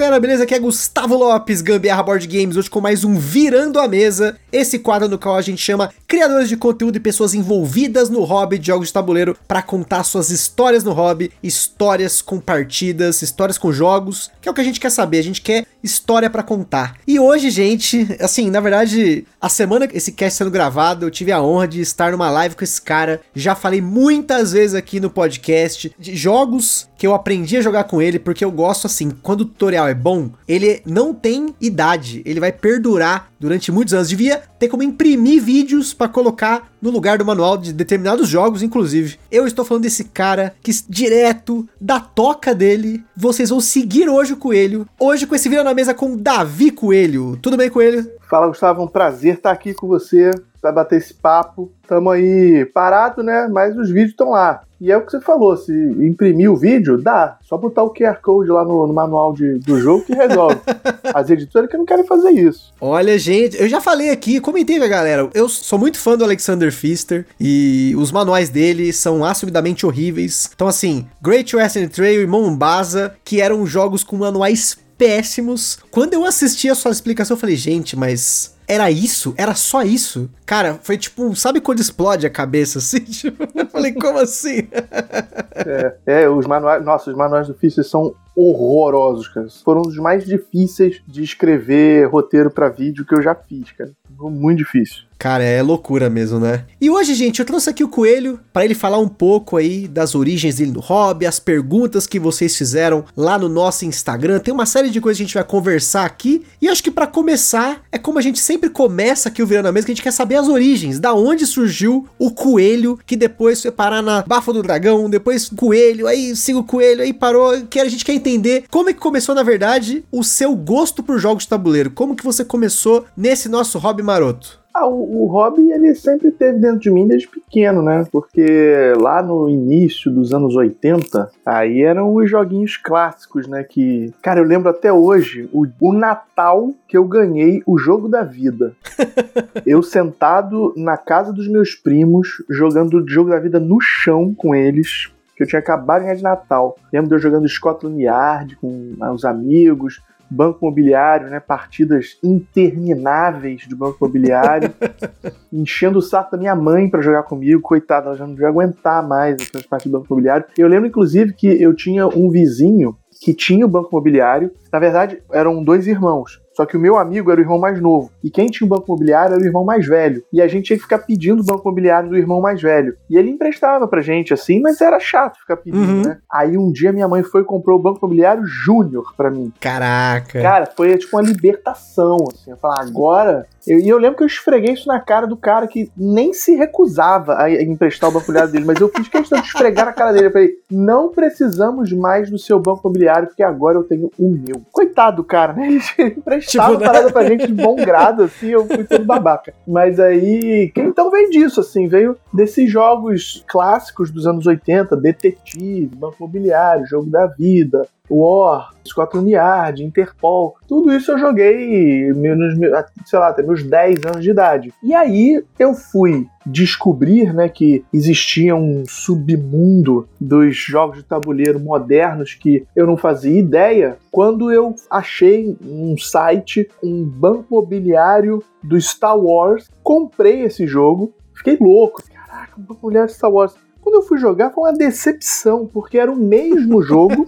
Galera, beleza? Aqui é Gustavo Lopes, Gambiarra Board Games, hoje com mais um Virando a Mesa, esse quadro no qual a gente chama criadores de conteúdo e pessoas envolvidas no hobby de jogos de tabuleiro para contar suas histórias no hobby, histórias com partidas, histórias com jogos, que é o que a gente quer saber, a gente quer história para contar. E hoje, gente, assim, na verdade, a semana que esse cast sendo gravado, eu tive a honra de estar numa live com esse cara, já falei muitas vezes aqui no podcast de jogos que eu aprendi a jogar com ele, porque eu gosto assim, quando o tutorial é bom, ele não tem idade, ele vai perdurar durante muitos anos. Devia ter como imprimir vídeos para colocar no lugar do manual de determinados jogos, inclusive. Eu estou falando desse cara que direto da toca dele, vocês vão seguir hoje o Coelho. Hoje com esse vídeo na mesa com Davi Coelho. Tudo bem, Coelho? Fala, Gustavo, um prazer estar aqui com você para bater esse papo. Tamo aí parado, né? Mas os vídeos estão lá. E é o que você falou, se imprimir o vídeo, dá. Só botar o QR Code lá no, no manual de, do jogo que resolve. As editoras que não querem fazer isso. Olha, gente, eu já falei aqui, comentei com a galera, eu sou muito fã do Alexander Pfister e os manuais dele são assumidamente horríveis. Então, assim, Great Western Trail e Mombasa, que eram jogos com manuais péssimos. Quando eu assisti a sua explicação, eu falei, gente, mas era isso? Era só isso? Cara, foi tipo, sabe quando explode a cabeça assim? Tipo, eu falei, como assim? é, é, os manuais, nossa, os manuais do Fischer são horrorosos, cara. Foram os mais difíceis de escrever roteiro para vídeo que eu já fiz, cara. Muito difícil. Cara, é loucura mesmo, né? E hoje, gente, eu trouxe aqui o Coelho para ele falar um pouco aí das origens dele no hobby, as perguntas que vocês fizeram lá no nosso Instagram. Tem uma série de coisas que a gente vai conversar aqui. E acho que para começar, é como a gente sempre começa aqui o Virando a Mesa, que a gente quer saber as origens, da onde surgiu o Coelho, que depois foi parar na Bafo do Dragão, depois Coelho, aí siga o Coelho, aí parou. Que a gente quer entender como é que começou, na verdade, o seu gosto por jogos de tabuleiro. Como que você começou nesse nosso hobby maroto? Ah, o, o hobby ele sempre teve dentro de mim desde pequeno, né? Porque lá no início dos anos 80, aí eram os joguinhos clássicos, né? Que, cara, eu lembro até hoje o, o Natal que eu ganhei o jogo da vida. eu sentado na casa dos meus primos, jogando o jogo da vida no chão com eles, que eu tinha acabado de ganhar de Natal. Lembro de eu jogando Scotland Yard com os amigos, banco imobiliário, né? Partidas intermináveis de banco imobiliário, enchendo o saco da minha mãe para jogar comigo, coitada, ela já não devia aguentar mais essas partidas de banco imobiliário. Eu lembro, inclusive, que eu tinha um vizinho que tinha o banco imobiliário. Na verdade, eram dois irmãos. Só que o meu amigo era o irmão mais novo. E quem tinha o banco imobiliário era o irmão mais velho. E a gente tinha que ficar pedindo o banco imobiliário do irmão mais velho. E ele emprestava pra gente, assim, mas era chato ficar pedindo, uhum. né? Aí um dia minha mãe foi e comprou o banco imobiliário Júnior pra mim. Caraca. Cara, foi tipo uma libertação, assim. Eu falar, agora. Eu, e eu lembro que eu esfreguei isso na cara do cara que nem se recusava a emprestar o banco imobiliário dele, mas eu fiz questão de esfregar na cara dele. Eu falei, não precisamos mais do seu banco imobiliário, porque agora eu tenho o meu. Coitado do cara, né? Ele emprestava tipo, né? parada pra gente de bom grado, assim, eu fui todo babaca. Mas aí, então veio disso, assim, veio desses jogos clássicos dos anos 80, Detetive, Banco Imobiliário, Jogo da Vida, War, Scotland Yard, Interpol, tudo isso eu joguei menos, sei lá, até meus 10 anos de idade. E aí eu fui descobrir né, que existia um submundo dos jogos de tabuleiro modernos que eu não fazia ideia quando eu achei um site, um banco imobiliário do Star Wars, comprei esse jogo, fiquei louco. Caraca, um banco imobiliário Star Wars quando eu fui jogar, foi uma decepção, porque era o mesmo jogo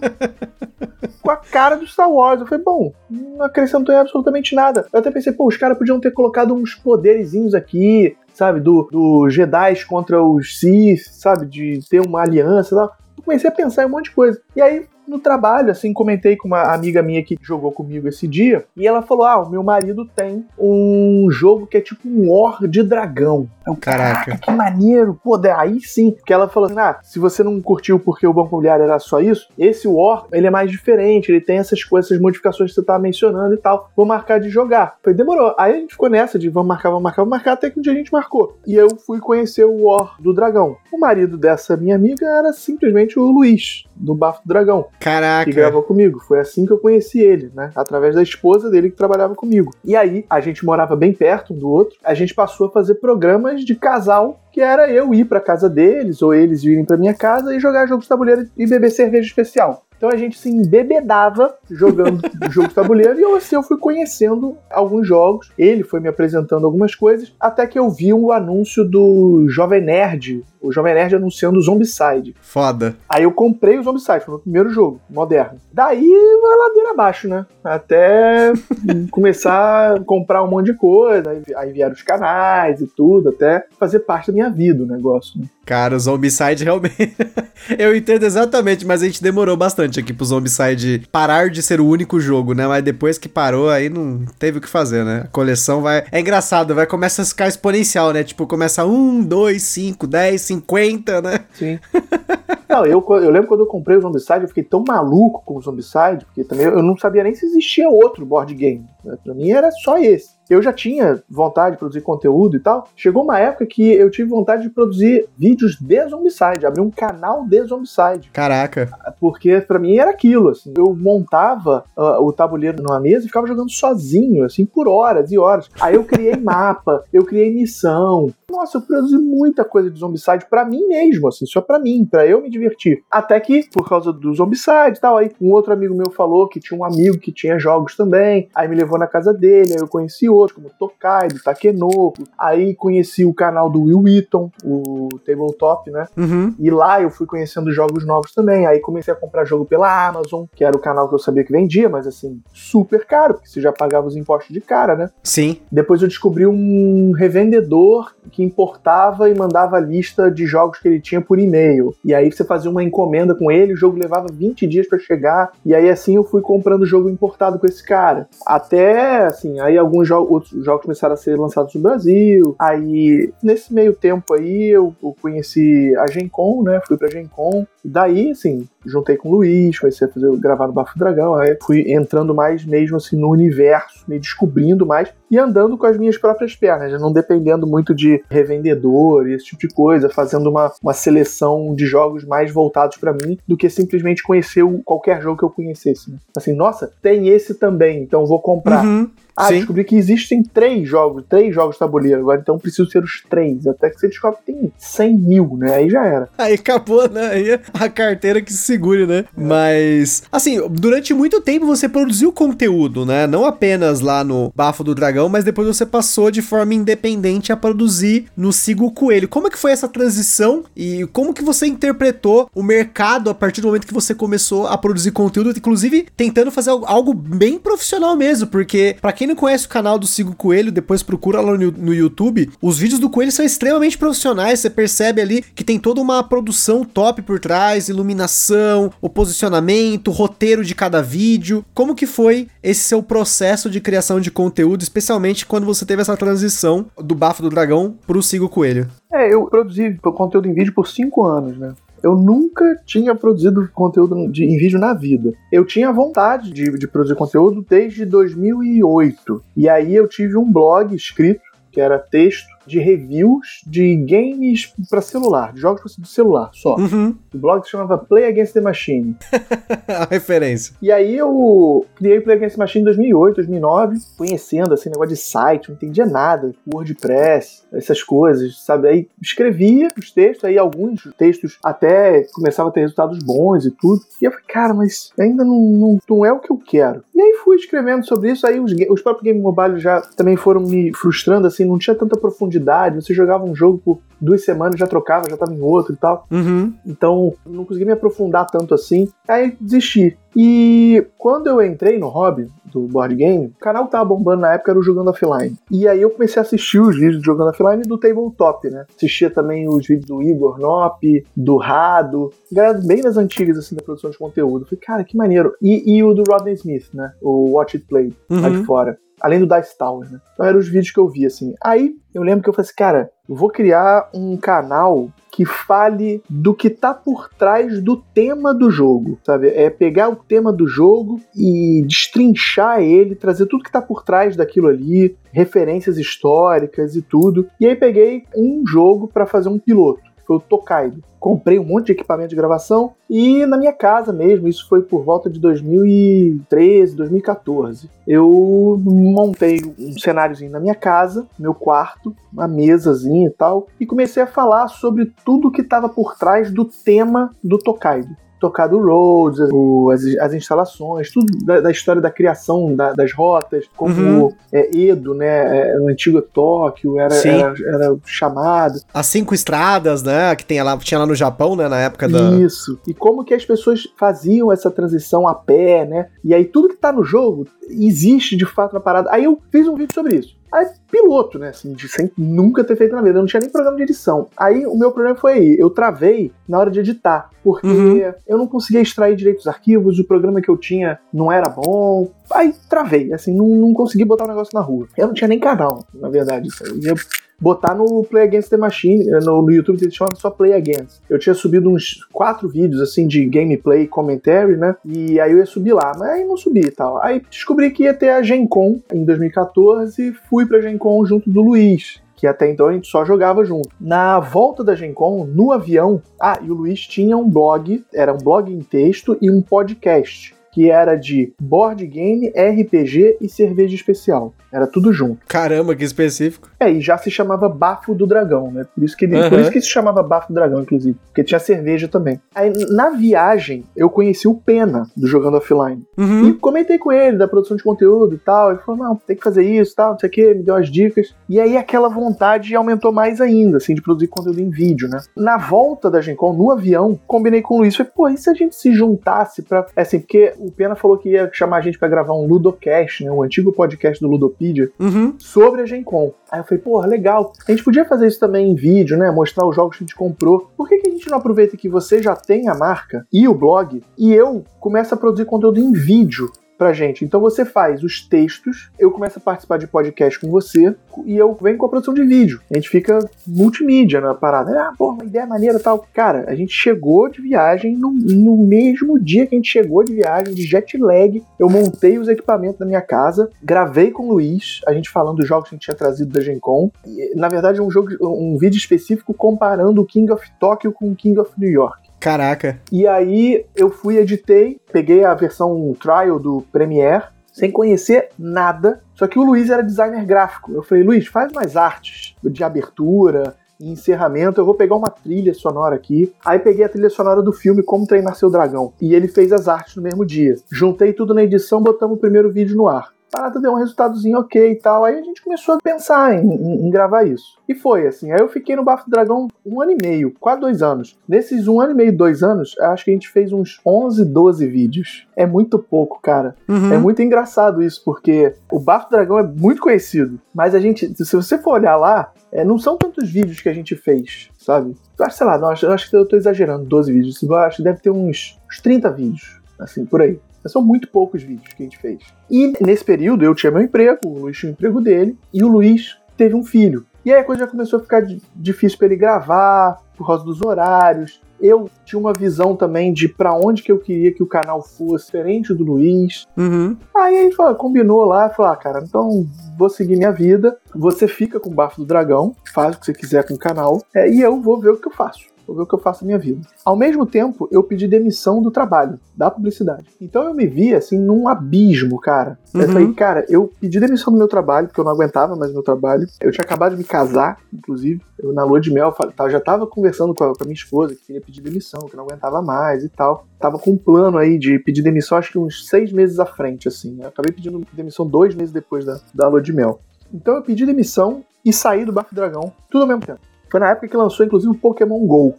com a cara do Star Wars. Eu falei, bom, não acrescentou absolutamente nada. Eu até pensei, pô, os caras podiam ter colocado uns poderzinhos aqui, sabe, do, do Jedi contra os Sith, sabe, de ter uma aliança e tal. Eu comecei a pensar em um monte de coisa. E aí no trabalho, assim, comentei com uma amiga minha que jogou comigo esse dia, e ela falou: Ah, o meu marido tem um jogo que é tipo um War de dragão. Eu, Caraca. que maneiro, pô, aí sim. Porque ela falou assim: ah, se você não curtiu porque o Banco Imobiliário era só isso, esse War, ele é mais diferente, ele tem essas coisas, essas modificações que você tava mencionando e tal. Vou marcar de jogar. Falei, demorou. Aí a gente ficou nessa de vamos marcar, vamos marcar, vamos marcar, até que um dia a gente marcou. E eu fui conhecer o War do Dragão. O marido dessa minha amiga era simplesmente o Luiz, do Bafo do Dragão Caraca. que gravou comigo. Foi assim que eu conheci ele, né? Através da esposa dele que trabalhava comigo. E aí, a gente morava bem perto um do outro. A gente passou a fazer programas de casal, que era eu ir pra casa deles, ou eles virem pra minha casa e jogar jogos de tabuleiro e beber cerveja especial. Então a gente se embebedava jogando jogo de tabuleiro e eu, assim, eu fui conhecendo alguns jogos. Ele foi me apresentando algumas coisas, até que eu vi o anúncio do Jovem Nerd, o Jovem Nerd anunciando o Zombicide. Foda. Aí eu comprei o Zombicide, foi o meu primeiro jogo, moderno. Daí vai ladeira abaixo, né? Até começar a comprar um monte de coisa, aí, vieram os canais e tudo, até fazer parte da minha vida o negócio, né? Cara, o Zombicide realmente. eu entendo exatamente, mas a gente demorou bastante aqui pro Zombicide parar de ser o único jogo, né? Mas depois que parou, aí não teve o que fazer, né? A coleção vai. É engraçado, vai começa a ficar exponencial, né? Tipo, começa 1, 2, 5, 10, 50, né? Sim. Não, eu, eu lembro quando eu comprei o Zombicide, eu fiquei tão maluco com o Zombicide, porque também eu não sabia nem se existia outro board game. Né? Pra mim era só esse. Eu já tinha vontade de produzir conteúdo e tal. Chegou uma época que eu tive vontade de produzir vídeos de Zombicide, abrir um canal de Zombicide. Caraca. Porque pra mim era aquilo, assim. Eu montava uh, o tabuleiro numa mesa e ficava jogando sozinho, assim, por horas e horas. Aí eu criei mapa, eu criei missão. Nossa, eu produzi muita coisa de Zombicide pra mim mesmo, assim, só pra mim, pra eu me divertir. Até que, por causa do Zombicide e tal, aí um outro amigo meu falou que tinha um amigo que tinha jogos também. Aí me levou na casa dele, aí eu conheci outros, como Tokai, do Takenoko. Aí conheci o canal do Will Wheaton, o Tabletop, né? Uhum. E lá eu fui conhecendo jogos novos também. Aí comecei a comprar jogo pela Amazon, que era o canal que eu sabia que vendia, mas assim, super caro, porque você já pagava os impostos de cara, né? Sim. Depois eu descobri um revendedor que importava e mandava a lista de jogos que ele tinha por e-mail. E aí você fazia uma encomenda com ele, o jogo levava 20 dias para chegar. E aí assim eu fui comprando jogo importado com esse cara. Até assim, aí alguns jo outros jogos começaram a ser lançados no Brasil. Aí nesse meio tempo aí eu, eu conheci a Gen Con, né? Fui pra Gen Con. Daí, assim, juntei com o Luiz, comecei a fazer, gravar no Bafo Dragão, aí fui entrando mais mesmo assim no universo, me descobrindo mais e andando com as minhas próprias pernas, né? não dependendo muito de revendedor e esse tipo de coisa, fazendo uma, uma seleção de jogos mais voltados para mim do que simplesmente conhecer o, qualquer jogo que eu conhecesse. né? Assim, nossa, tem esse também, então vou comprar. Uhum. Ah, Sim. descobri que existem três jogos, três jogos de tabuleiro agora, então preciso ser os três. Até que você descobre que tem 100 mil, né? Aí já era. Aí acabou, né? Aí a carteira que se segure, né? Mas, assim, durante muito tempo você produziu conteúdo, né? Não apenas lá no Bafo do Dragão, mas depois você passou de forma independente a produzir no Sigo Coelho. Como é que foi essa transição e como que você interpretou o mercado a partir do momento que você começou a produzir conteúdo, inclusive tentando fazer algo- bem profissional mesmo, porque pra quem não conhece o canal do Sigo Coelho, depois procura lá no, no YouTube, os vídeos do Coelho são extremamente profissionais, você percebe ali que tem toda uma produção top por trás, iluminação, o posicionamento, o roteiro de cada vídeo. Como que foi esse seu processo de criação de conteúdo, especialmente quando você teve essa transição do Bafo do Dragão pro Sigo Coelho? É, eu produzi conteúdo em vídeo por cinco anos, né? Eu nunca tinha produzido conteúdo de- em vídeo na vida. Eu tinha vontade de, de produzir conteúdo desde 2008. E aí eu tive um blog escrito, que era texto, de reviews de games para celular, de jogos de celular só. Uhum. O blog se chamava Play Against the Machine. a referência. E aí eu criei o Play Against the Machine em 2008, 2009, conhecendo assim, negócio de site, não entendia nada, WordPress, essas coisas, sabe? Aí escrevia os textos, aí alguns textos até começavam a ter resultados bons e tudo. E eu falei, cara, mas ainda não, não, não é o que eu quero. E aí fui escrevendo sobre isso, aí os, os próprios Game Mobile já também foram me frustrando, assim, não tinha tanta profundidade. Você jogava um jogo por duas semanas, já trocava, já tava em outro e tal. Uhum. Então, não consegui me aprofundar tanto assim. Aí desisti. E quando eu entrei no hobby do board game, o canal que tava bombando na época era o Jogando Offline. E aí eu comecei a assistir os vídeos do Jogando Offline e do Tabletop, né? Assistia também os vídeos do Igor Nop, do Rado, galera bem das antigas, assim, da produção de conteúdo. Falei, cara, que maneiro. E, e o do Rodney Smith, né? O Watch It Play, uhum. lá de uhum. fora. Além do Dice Tower, né? Então eram os vídeos que eu vi, assim. Aí eu lembro que eu falei assim, cara, eu vou criar um canal que fale do que tá por trás do tema do jogo, sabe? É pegar o tema do jogo e destrinchar ele, trazer tudo que tá por trás daquilo ali, referências históricas e tudo. E aí peguei um jogo para fazer um piloto foi o Tokaido. Comprei um monte de equipamento de gravação e na minha casa mesmo, isso foi por volta de 2013, 2014. Eu montei um cenáriozinho na minha casa, meu quarto, uma mesazinha e tal, e comecei a falar sobre tudo que estava por trás do tema do Tokaido tocar do Rhodes, o, as, as, instalações, tudo da, da história da criação da, das rotas, como uhum. é, Edo, né, é, o antigo Tóquio era, era, era, chamado. As cinco estradas, né, que tem lá, tinha lá no Japão, né, na época da... Isso, e como que as pessoas faziam essa transição a pé, né, e aí tudo que tá no jogo existe de fato na parada. Aí eu fiz um vídeo sobre isso. Aí, piloto, né? Assim, de sem nunca ter feito na vida. Eu não tinha nem programa de edição. Aí o meu problema foi aí. Eu travei na hora de editar. Porque uhum. eu não conseguia extrair direito os arquivos, o programa que eu tinha não era bom. Aí travei, assim, não, não consegui botar o negócio na rua. Eu não tinha nem canal, na verdade. Eu ia botar no Play Against the Machine, eh, no, no YouTube eles chamam só Play Against. Eu tinha subido uns quatro vídeos assim de gameplay, commentary, né? E aí eu ia subir lá, mas aí não subi e tal. Aí descobri que ia ter a Gen Con em 2014, fui pra Gen Con junto do Luiz, que até então a gente só jogava junto. Na volta da Gen Con, no avião, ah, e o Luiz tinha um blog, era um blog em texto e um podcast que era de board game, RPG e cerveja especial. Era tudo junto. Caramba, que específico. É, e já se chamava Bafo do Dragão, né? Por isso que, ele, uhum. por isso que se chamava Bafo do Dragão, inclusive. Porque tinha cerveja também. Aí, na viagem, eu conheci o Pena, do Jogando Offline. Uhum. E comentei com ele da produção de conteúdo e tal. Ele falou, não, tem que fazer isso tal, não sei o que, me deu as dicas. E aí aquela vontade aumentou mais ainda, assim, de produzir conteúdo em vídeo, né? Na volta da Gen Con, no avião, combinei com o Luiz. Falei, pô, e se a gente se juntasse pra... É assim, porque o Pena falou que ia chamar a gente para gravar um Ludocast, né? Um antigo podcast do Ludopedia uhum. sobre a Gen Con. Aí eu falei, porra, legal. A gente podia fazer isso também em vídeo, né? Mostrar os jogos que a gente comprou. Por que, que a gente não aproveita que você já tem a marca e o blog e eu começo a produzir conteúdo em vídeo pra gente. Então você faz os textos, eu começo a participar de podcast com você e eu venho com a produção de vídeo. A gente fica multimídia na parada. Ah, pô, uma ideia maneira tal. Cara, a gente chegou de viagem no, no mesmo dia que a gente chegou de viagem, de jet lag. Eu montei os equipamentos da minha casa, gravei com o Luiz, a gente falando dos jogos que a gente tinha trazido da Gen Con. E, na verdade, é um jogo, um vídeo específico comparando o King of Tokyo com o King of New York. Caraca. E aí eu fui, editei, peguei a versão trial do Premiere, sem conhecer nada. Só que o Luiz era designer gráfico. Eu falei, Luiz, faz mais artes de abertura, encerramento, eu vou pegar uma trilha sonora aqui. Aí peguei a trilha sonora do filme Como Treinar Seu Dragão. E ele fez as artes no mesmo dia. Juntei tudo na edição, botamos o primeiro vídeo no ar parada deu um resultadozinho ok e tal. Aí a gente começou a pensar em, em, em, gravar isso. E foi assim. Aí eu fiquei no Bafo do Dragão um ano e meio, quase dois anos. Nesses um ano e meio, dois anos, acho que a gente fez uns 11, 12 vídeos. É muito pouco, cara. Uhum. É muito engraçado isso, porque o Bafo do Dragão é muito conhecido. Mas a gente, se você for olhar lá, é, não são tantos vídeos que a gente fez, sabe? Eu acho, sei lá, não, acho, acho que eu tô exagerando, 12 vídeos. Eu acho que deve ter uns, uns 30 vídeos, assim, por aí. São muito poucos vídeos que a gente fez. E nesse período eu tinha meu emprego, o Luiz tinha o emprego dele, e o Luiz teve um filho. E aí a coisa já começou a ficar difícil para ele gravar, por causa dos horários. Eu tinha uma visão também de para onde que eu queria que o canal fosse, diferente do Luiz. Uhum. Aí gente falou, combinou lá, falou, ah, cara, então vou seguir minha vida. Você fica com o Bafo do Dragão, faz o que você quiser com o canal, é, e eu vou ver o que eu faço vou ver o que eu faço na minha vida. Ao mesmo tempo, eu pedi demissão do trabalho, da publicidade. Então eu me vi, assim, num abismo, cara. Uhum. Eu falei, cara, eu pedi demissão do meu trabalho, porque eu não aguentava mais o meu trabalho. Eu tinha acabado de me casar, inclusive. Eu, na lua de mel, eu já tava conversando com a, com a minha esposa, que queria pedir demissão, que não aguentava mais e tal. Tava com um plano aí de pedir demissão, acho que uns seis meses à frente, assim. Eu acabei pedindo demissão dois meses depois da, da lua de mel. Então eu pedi demissão e saí do Bafo Dragão, tudo ao mesmo tempo Foi na época que lançou, inclusive, o Pokémon GO.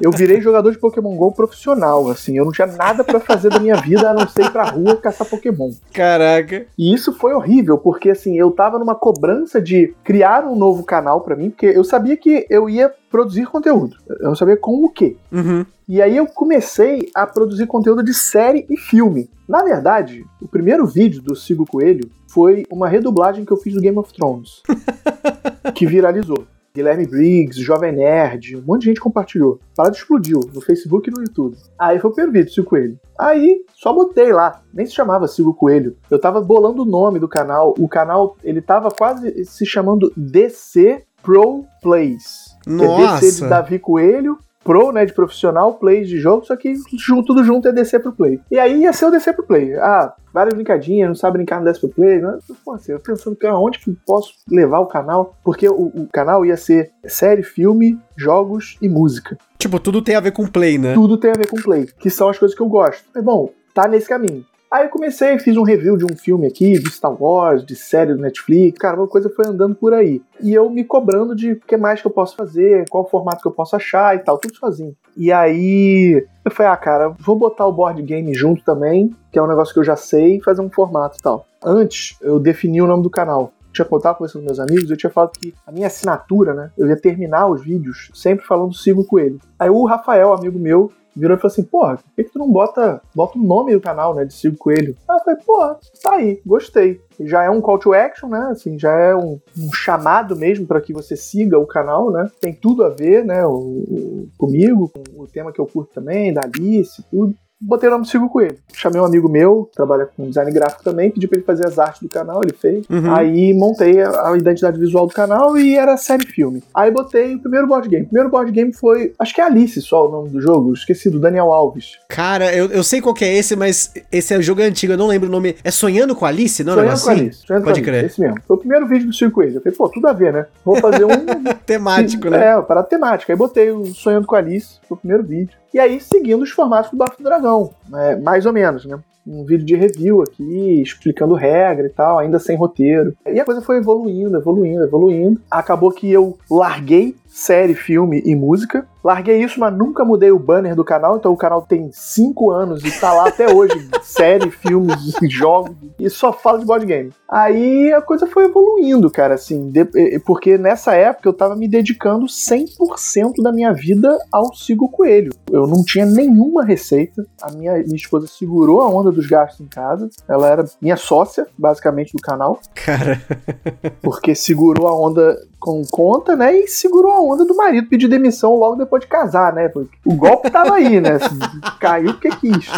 Eu virei jogador de Pokémon GO profissional, assim. Eu não tinha nada para fazer da minha vida a não ser ir pra rua caçar Pokémon. Caraca. E isso foi horrível, porque assim, eu tava numa cobrança de criar um novo canal para mim, porque eu sabia que eu ia produzir conteúdo. Eu não sabia com o quê. Uhum. E aí eu comecei a produzir conteúdo de série e filme. Na verdade, o primeiro vídeo do Sigo Coelho foi uma redublagem que eu fiz do Game of Thrones, que viralizou. Guilherme Briggs, Jovem Nerd, um monte de gente compartilhou. A parada explodiu no Facebook e no YouTube. Aí foi o primeiro vídeo, Sigo Coelho. Aí só botei lá, nem se chamava Sigo Coelho. Eu tava bolando o nome do canal. O canal, ele tava quase se chamando DC Pro Plays. Que é DC de Nossa. Davi Coelho, Pro, né, de profissional, Plays de jogo, só que junto, tudo junto é DC pro Play. E aí ia ser o DC pro Play. Ah, várias brincadinhas, não sabe brincar no DC pro Play. Né? Pô, assim, eu pensando que aonde que posso levar o canal, porque o, o canal ia ser série, filme, jogos e música. Tipo, tudo tem a ver com play, né? Tudo tem a ver com Play, que são as coisas que eu gosto. Mas, bom, tá nesse caminho. Aí eu comecei, fiz um review de um filme aqui, de Star Wars, de série do Netflix, cara, uma coisa foi andando por aí. E eu me cobrando de o que mais que eu posso fazer, qual formato que eu posso achar e tal, tudo sozinho. E aí eu falei, ah, cara, vou botar o board game junto também, que é um negócio que eu já sei, fazer um formato e tal. Antes, eu defini o nome do canal. Tinha contado com meus amigos, eu tinha falado que a minha assinatura, né? Eu ia terminar os vídeos sempre falando Sigo Coelho. Aí o Rafael, amigo meu, virou e falou assim: Porra, por que, que tu não bota, bota o nome do canal, né? De Sigo Coelho? Aí eu falei: Porra, tá aí, gostei. Já é um call to action, né? Assim, já é um, um chamado mesmo para que você siga o canal, né? Tem tudo a ver, né? O, o- comigo, com o tema que eu curto também, da Alice, tudo. Botei o nome do Sigo Coelho. Chamei um amigo meu, trabalha com design gráfico também, pedi pra ele fazer as artes do canal, ele fez. Uhum. Aí montei a, a identidade visual do canal e era série filme. Aí botei o primeiro board game. O primeiro board game foi. Acho que é Alice só o nome do jogo. Esqueci, do Daniel Alves. Cara, eu, eu sei qual que é esse, mas esse é o jogo antigo, eu não lembro o nome. É Sonhando com Alice, não? é Sonhando com assim? Alice. Sonhando Pode com crer. Alice. Esse mesmo. Foi o primeiro vídeo do Circo Coelho. Eu falei, pô, tudo a ver, né? Vou fazer um. Temático, né? É, para temática. Aí botei o Sonhando com Alice, foi o primeiro vídeo. E aí, seguindo os formatos do Bafo do Dragão, né, mais ou menos, né? Um vídeo de review aqui, explicando regra e tal, ainda sem roteiro. E a coisa foi evoluindo, evoluindo, evoluindo. Acabou que eu larguei série, filme e música. Larguei isso, mas nunca mudei o banner do canal, então o canal tem 5 anos e tá lá até hoje. série, filmes, jogos, e só fala de board game. Aí a coisa foi evoluindo, cara, assim, de- porque nessa época eu tava me dedicando 100% da minha vida ao Sigo Coelho. Eu não tinha nenhuma receita, a minha, minha esposa segurou a onda dos gastos em casa, ela era minha sócia, basicamente, do canal, Cara, porque segurou a onda com conta, né, e segurou a onda do marido pedir demissão logo depois de casar, né, o golpe tava aí, né, assim, caiu porque quis.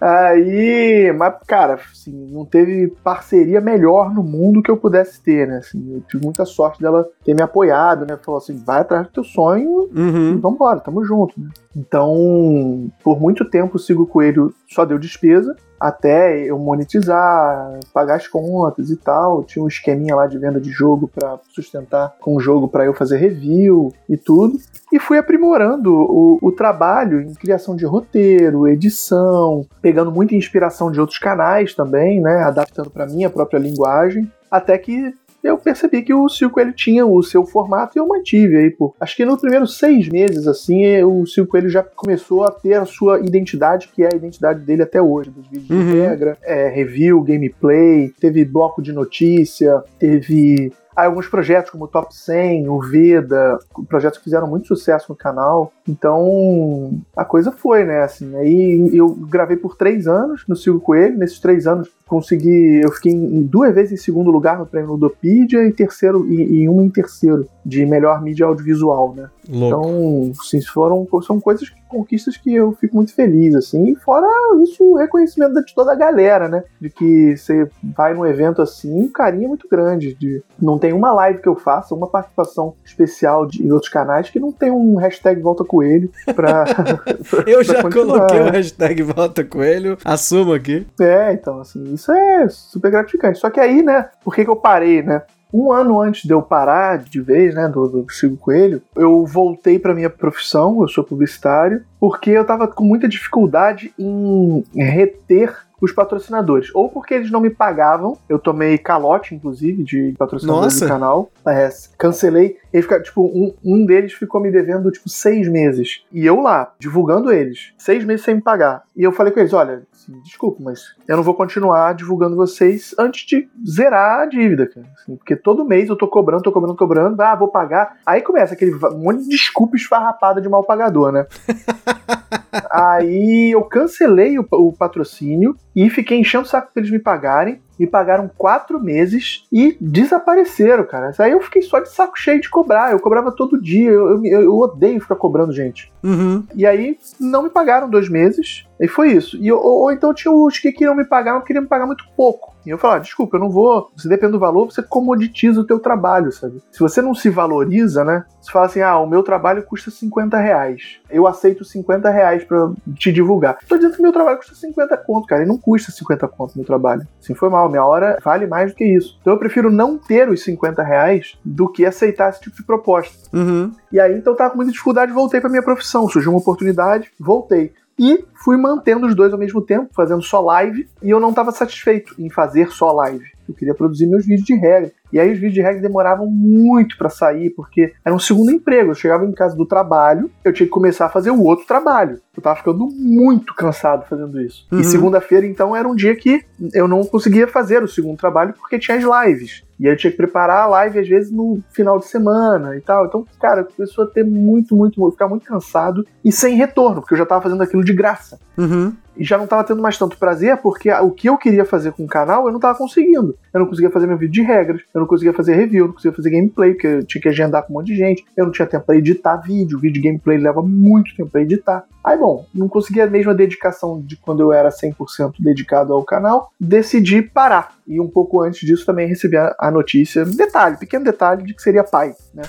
Aí, mas, cara, assim, não teve parceria melhor no mundo que eu pudesse ter, né? Assim, eu tive muita sorte dela ter me apoiado, né? Falou assim, vai atrás do teu sonho e uhum. vambora, tamo junto, né? Então, por muito tempo o Sigo Coelho só deu despesa, até eu monetizar, pagar as contas e tal. Tinha um esqueminha lá de venda de jogo pra sustentar com o jogo pra eu fazer review e tudo. E fui aprimorando o, o trabalho em criação de roteiro, edição, pegando muita inspiração de outros canais também, né? Adaptando pra minha própria linguagem. Até que eu percebi que o Silco ele tinha o seu formato e eu mantive aí, pô. Acho que nos primeiros seis meses, assim, o Silco ele já começou a ter a sua identidade, que é a identidade dele até hoje, dos vídeos Uhum. de regra, é, review, gameplay, teve bloco de notícia, teve alguns projetos como o Top 100, o Veda, projetos que fizeram muito sucesso no canal. Então, a coisa foi, né? Assim, aí eu gravei por três anos no Silvio Coelho. Nesses três anos, consegui. Eu fiquei em duas vezes em segundo lugar no prêmio Ludopedia e terceiro e, e uma em terceiro de melhor mídia audiovisual, né? Louco. Então, sim, foram são coisas, que- conquistas que eu fico muito feliz, assim. E fora isso, o reconhecimento de toda a galera, né? De que você vai num evento assim, um carinho é muito grande. De, não tem uma live que eu faça, uma participação especial de, em outros canais que não tem um hashtag Volta Coelho pra. Eu pra já continuar, coloquei o hashtag Volta Coelho, assumo aqui. É, então, assim, isso é super gratificante. Só que aí, né, por que, que eu parei, né? Um ano antes de eu parar de vez, né, do, do Chico Coelho, eu voltei para minha profissão, eu sou publicitário, porque eu tava com muita dificuldade em reter os patrocinadores. Ou porque eles não me pagavam, eu tomei calote, inclusive, de patrocinadores Nossa. do canal. É, cancelei. Ele fica, tipo, um, um deles ficou me devendo, tipo, seis meses. E eu lá, divulgando eles. Seis meses sem me pagar. E eu falei com eles, olha, assim, desculpa, mas eu não vou continuar divulgando vocês antes de zerar a dívida, cara. Assim, porque todo mês eu tô cobrando, tô cobrando, cobrando. Ah, vou pagar. Aí começa aquele monte de desculpa esfarrapada de mal pagador, né? Aí eu cancelei o, o patrocínio e fiquei enchendo o saco pra eles me pagarem. Me pagaram quatro meses e desapareceram, cara. Aí eu fiquei só de saco cheio de cobrar. Eu cobrava todo dia. Eu, eu, eu odeio ficar cobrando gente. Uhum. E aí não me pagaram dois meses. E foi isso. E, ou, ou então tinha os que queriam me pagar, mas queriam me pagar muito pouco. E eu falava, desculpa, eu não vou. Se depende do valor, você comoditiza o teu trabalho, sabe? Se você não se valoriza, né? Você fala assim, ah, o meu trabalho custa 50 reais. Eu aceito 50 reais pra te divulgar. Tô dizendo que meu trabalho custa 50 conto, cara. E não custa 50 conto meu trabalho. Assim, foi mal. Minha hora vale mais do que isso. Então eu prefiro não ter os 50 reais do que aceitar esse tipo de proposta. Uhum. E aí, então, eu tava com muita dificuldade, voltei pra minha profissão. Surgiu uma oportunidade, voltei. E fui mantendo os dois ao mesmo tempo, fazendo só live, e eu não estava satisfeito em fazer só live. Eu queria produzir meus vídeos de regra. E aí os vídeos de regra demoravam muito para sair, porque era um segundo emprego. Eu chegava em casa do trabalho, eu tinha que começar a fazer o outro trabalho. Eu tava ficando muito cansado fazendo isso. Uhum. E segunda-feira, então, era um dia que eu não conseguia fazer o segundo trabalho porque tinha as lives. E aí eu tinha que preparar a live, às vezes, no final de semana e tal. Então, cara, começou a ter muito, muito, ficar muito cansado e sem retorno, porque eu já tava fazendo aquilo de graça Uhum. e já não tava tendo mais tanto prazer, porque o que eu queria fazer com o canal eu não tava conseguindo. Eu não conseguia fazer meu vídeo de regras, eu não conseguia fazer review, eu não conseguia fazer gameplay, porque eu tinha que agendar com um monte de gente, eu não tinha tempo pra editar vídeo, vídeo de gameplay leva muito tempo pra editar. Aí, bom, não conseguia a mesma dedicação de quando eu era 100% dedicado ao canal, decidi parar. E um pouco antes disso também recebi a, a notícia, um detalhe, pequeno detalhe, de que seria pai, né?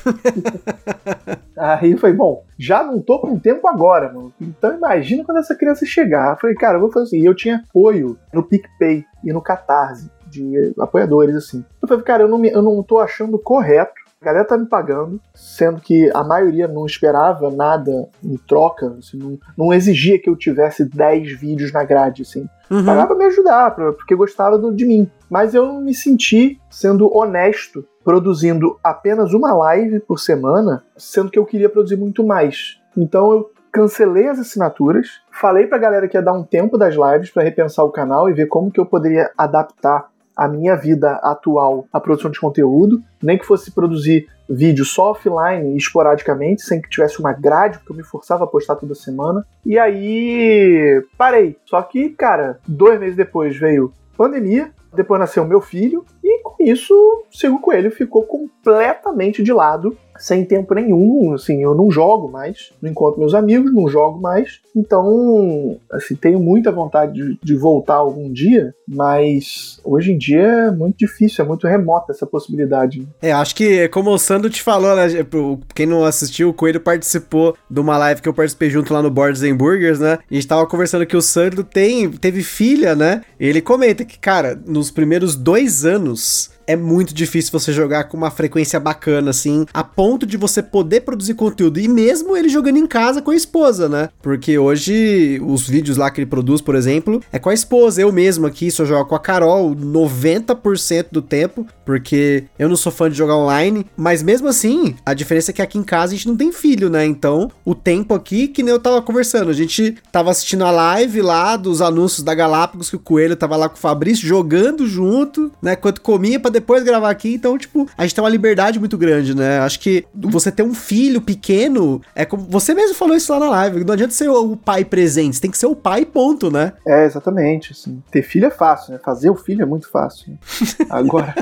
Aí foi bom, já não tô com tempo agora, mano. Então imagina quando essa criança chegar. Eu falei, cara, eu vou fazer assim. E eu tinha apoio no PicPay e no Catarse de apoiadores, assim. Eu falei, cara, eu não, me, eu não tô achando correto. A galera tá me pagando, sendo que a maioria não esperava nada em troca, assim, não, não exigia que eu tivesse 10 vídeos na grade, assim Uhum. pagava pra me ajudar, pra- porque gostava do- de mim. Mas eu me senti sendo honesto, produzindo apenas uma live por semana, sendo que eu queria produzir muito mais. Então eu cancelei as assinaturas, falei pra galera que ia dar um tempo das lives pra repensar o canal e ver como que eu poderia adaptar a minha vida atual à produção de conteúdo, nem que fosse produzir vídeo só offline esporadicamente, sem que tivesse uma grade, porque eu me forçava a postar toda semana. E aí parei. Só que, cara, dois meses depois veio pandemia, depois nasceu meu filho, e com isso, Sigo Coelho ficou completamente de lado, sem tempo nenhum. Assim, eu não jogo mais, não encontro meus amigos, não jogo mais. Então, assim, tenho muita vontade de, de voltar algum dia, mas hoje em dia é muito difícil, é muito remota essa possibilidade. É, acho que como o Sandro te falou, né? pro- Quem não assistiu, o Coelho participou de uma live que eu participei junto lá no Boards and Burgers, né? A gente tava conversando que o Sandro tem, teve filha, né? Ele comenta que, cara, nos primeiros dois anos. É muito difícil você jogar com uma frequência bacana, assim, a ponto de você poder produzir conteúdo. E mesmo ele jogando em casa com a esposa, né? Porque hoje, os vídeos lá que ele produz, por exemplo, é com a esposa. Eu mesmo aqui só jogo com a Carol 90% do tempo, porque eu não sou fã de jogar online. Mas mesmo assim, a diferença é que aqui em casa a gente não tem filho, né? Então, o tempo aqui, que nem eu tava conversando, a gente tava assistindo a live lá dos anúncios da Galápagos, que o Coelho tava lá com o Fabrício jogando junto, né? Quando comia pra gravar aqui. Então, tipo, a gente tem uma liberdade muito grande, né? Acho que você ter um filho pequeno é como. Você mesmo falou isso lá na live. Não adianta ser o pai presente, você tem que ser o pai, ponto, né? É, exatamente. Assim. Ter filho é fácil, né? Fazer o filho é muito fácil. né? Agora,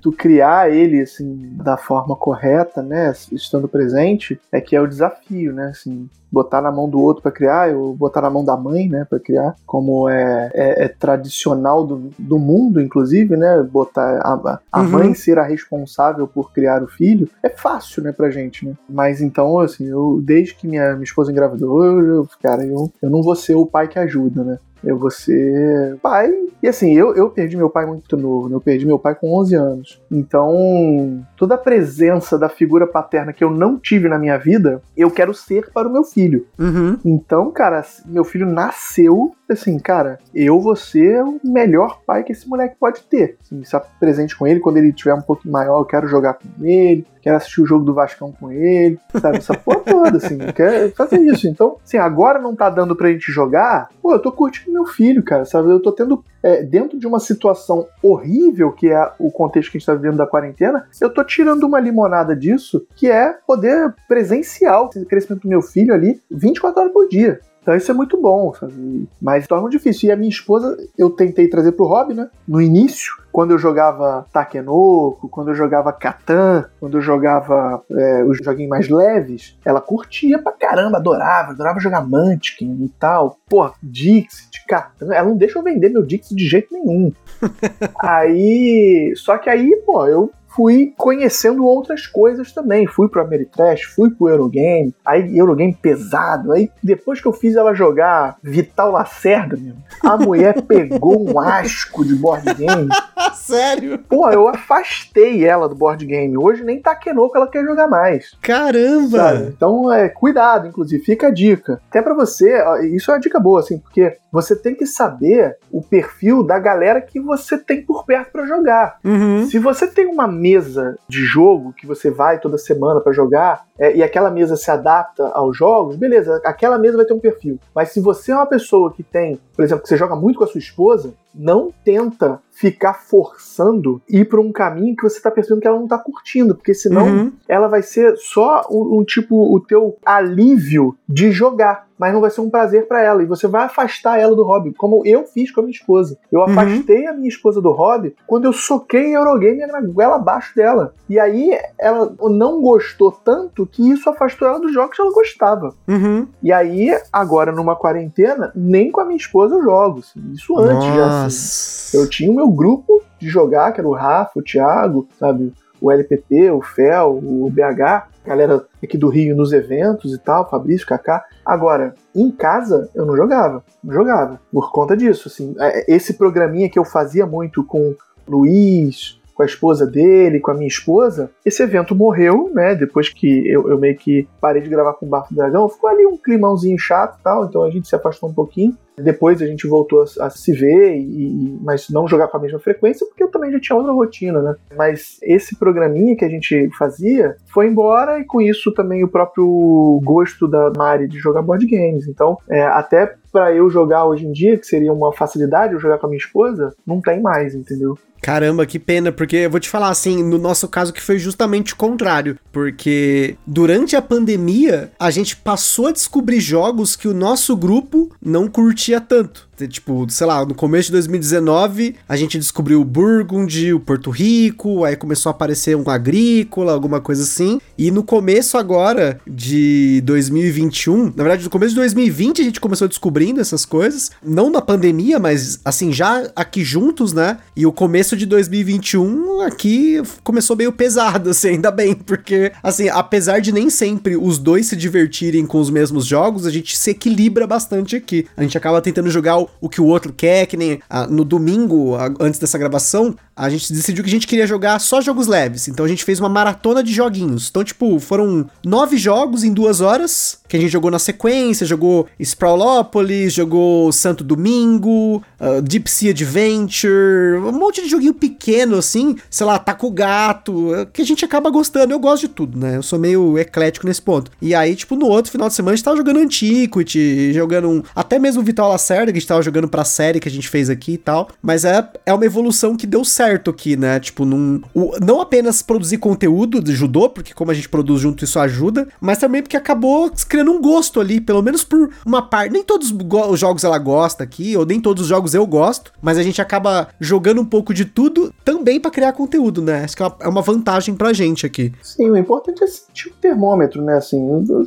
tu criar ele, assim, da forma correta, né? Estando presente, é que é o desafio, né? Assim, botar na mão do outro para criar, ou botar na mão da mãe, né, para criar, como é, é, é tradicional do, do mundo, inclusive, né, botar a, a Uhum. mãe ser a responsável por criar o filho, é fácil, né, pra gente, né. Mas então, assim, eu, desde que minha, minha esposa engravidou, eu, eu- cara, eu, eu não vou ser o pai que ajuda, né. Eu vou ser pai. E assim, eu, eu perdi meu pai muito novo, né? Eu perdi meu pai com 11 anos. Então, toda a presença da figura paterna que eu não tive na minha vida, eu quero ser para o meu filho. Uhum. Então, cara, meu filho nasceu assim, cara, eu vou ser o melhor pai que esse moleque pode ter. Assim, estar presente com ele, quando ele tiver um pouco maior, eu quero jogar com ele, quero assistir o jogo do Vascão com ele, sabe? Essa porra toda, assim, quero fazer isso. Então, assim, agora não tá dando pra gente jogar, pô, eu tô curtindo meu filho, cara, sabe? Eu tô tendo, é, dentro de uma situação horrível, que é o contexto que a gente tá vivendo da quarentena, eu tô tirando uma limonada disso, que é poder presencial esse crescimento do meu filho ali 24 horas por dia. Então isso é muito bom, sabe? Mas torna difícil. E a minha esposa, eu tentei trazer pro hobby, né? No início, quando eu jogava Takenoko, quando eu jogava Catan, quando eu jogava é, os joguinhos mais leves, ela curtia pra caramba, adorava, adorava jogar Munchkin e tal. Pô, Dixit, Catan, ela não deixa eu vender meu Dixit de jeito nenhum. aí, só que aí, pô, eu fui conhecendo outras coisas também. Fui pro Ameritrash, fui pro Eurogame, aí Eurogame pesado. Aí depois que eu fiz ela jogar Vital Lacerda, meu, a mulher pegou um asco de board game. Sério? Pô, eu afastei ela do board game. Hoje nem Takenoko ela quer jogar mais. Caramba! Sabe? Então, é, cuidado, inclusive, fica a dica. Até para você, isso é uma dica boa, assim, porque você tem que saber o perfil da galera que você tem por perto para jogar. Uhum. Se você tem uma mesa de jogo que você vai toda semana para jogar é, e aquela mesa se adapta aos jogos, beleza, aquela mesa vai ter um perfil. Mas se você é uma pessoa que tem, por exemplo, que você joga muito com a sua esposa, não tenta ficar forçando ir para um caminho que você tá percebendo que ela não tá curtindo, porque senão Uhum. ela vai ser só um, um tipo o teu alívio de jogar, mas não vai ser um prazer para ela e você vai afastar ela do hobby, como eu fiz com a minha esposa. Eu afastei a minha esposa do hobby quando eu soquei Eurogame na goela abaixo dela. E aí ela não gostou tanto que isso afastou ela dos jogos que ela gostava. Uhum. E aí, agora numa quarentena, nem com a minha esposa eu jogo. assim. Isso antes já. Assim. Nossa. Eu tinha o meu grupo de jogar, que era o Rafa, o Thiago, sabe? O LPP, o Fel, o BH, galera aqui do Rio nos eventos e tal, Fabrício, Kaká. Agora, em casa, eu não jogava. Não jogava. Por conta disso, assim. É, Esse programinha que eu fazia muito com Luiz, com a esposa dele, com a minha esposa, esse evento morreu, né? Depois que eu, eu meio que parei de gravar com o Bafo do Dragão, ficou ali um climãozinho chato e tal, então a gente se afastou um pouquinho. Depois a gente voltou a, a se ver, e, mas não jogar com a mesma frequência, porque eu também já tinha outra rotina, né? Mas esse programinha que a gente fazia foi embora, e com isso também o próprio gosto da Mari de jogar board games. Então, é, até pra eu jogar hoje em dia, que seria uma facilidade eu jogar com a minha esposa, não tem mais, entendeu? Caramba, que pena, porque eu vou te falar assim, no nosso caso que foi justamente o contrário, porque durante a pandemia a gente passou a descobrir jogos que o nosso grupo não curtia tanto. Tipo, sei lá, no começo de 2019 a gente descobriu o Burgundy, o Porto Rico, aí começou a aparecer um agrícola, alguma coisa assim. E no começo agora de 2021, na verdade no começo de 2020 a gente começou descobrindo essas coisas, não na pandemia, mas assim já aqui juntos, né? E o começo de 2021 aqui começou meio pesado, assim, ainda bem, porque assim, apesar de nem sempre os dois se divertirem com os mesmos jogos, a gente se equilibra bastante aqui. A gente acaba tentando jogar o, que o outro quer, que nem ah, no domingo, ah, antes dessa gravação, a gente decidiu que a gente queria jogar só jogos leves. Então a gente fez uma maratona de joguinhos. Então, tipo, foram nove jogos em duas horas que a gente jogou na sequência. Jogou Sprawlopolis, jogou Santo Domingo, ah, Deep Sea Adventure, um monte de joguinho pequeno, assim. Sei lá, Taco Gato, eh, que a gente acaba gostando. Eu gosto de tudo, né? Eu sou meio eclético nesse ponto. E aí, tipo, no outro final de semana a gente tava jogando Antiquity, jogando um, até mesmo Vital Lacerda, que a gente tava jogando pra série que a gente fez aqui e tal. Mas é, é uma evolução que deu certo aqui, né? Tipo, num, o- não apenas produzir conteúdo de judô, porque como a gente produz junto, isso ajuda, mas também porque acabou criando um gosto ali, pelo menos por uma parte. Nem todos os jogos ela gosta aqui, ou nem todos os jogos eu gosto, mas a gente acaba jogando um pouco de tudo também pra criar conteúdo, né? Acho que é uma- é uma vantagem pra gente aqui. Sim, o importante é sentir o termômetro, né? Assim,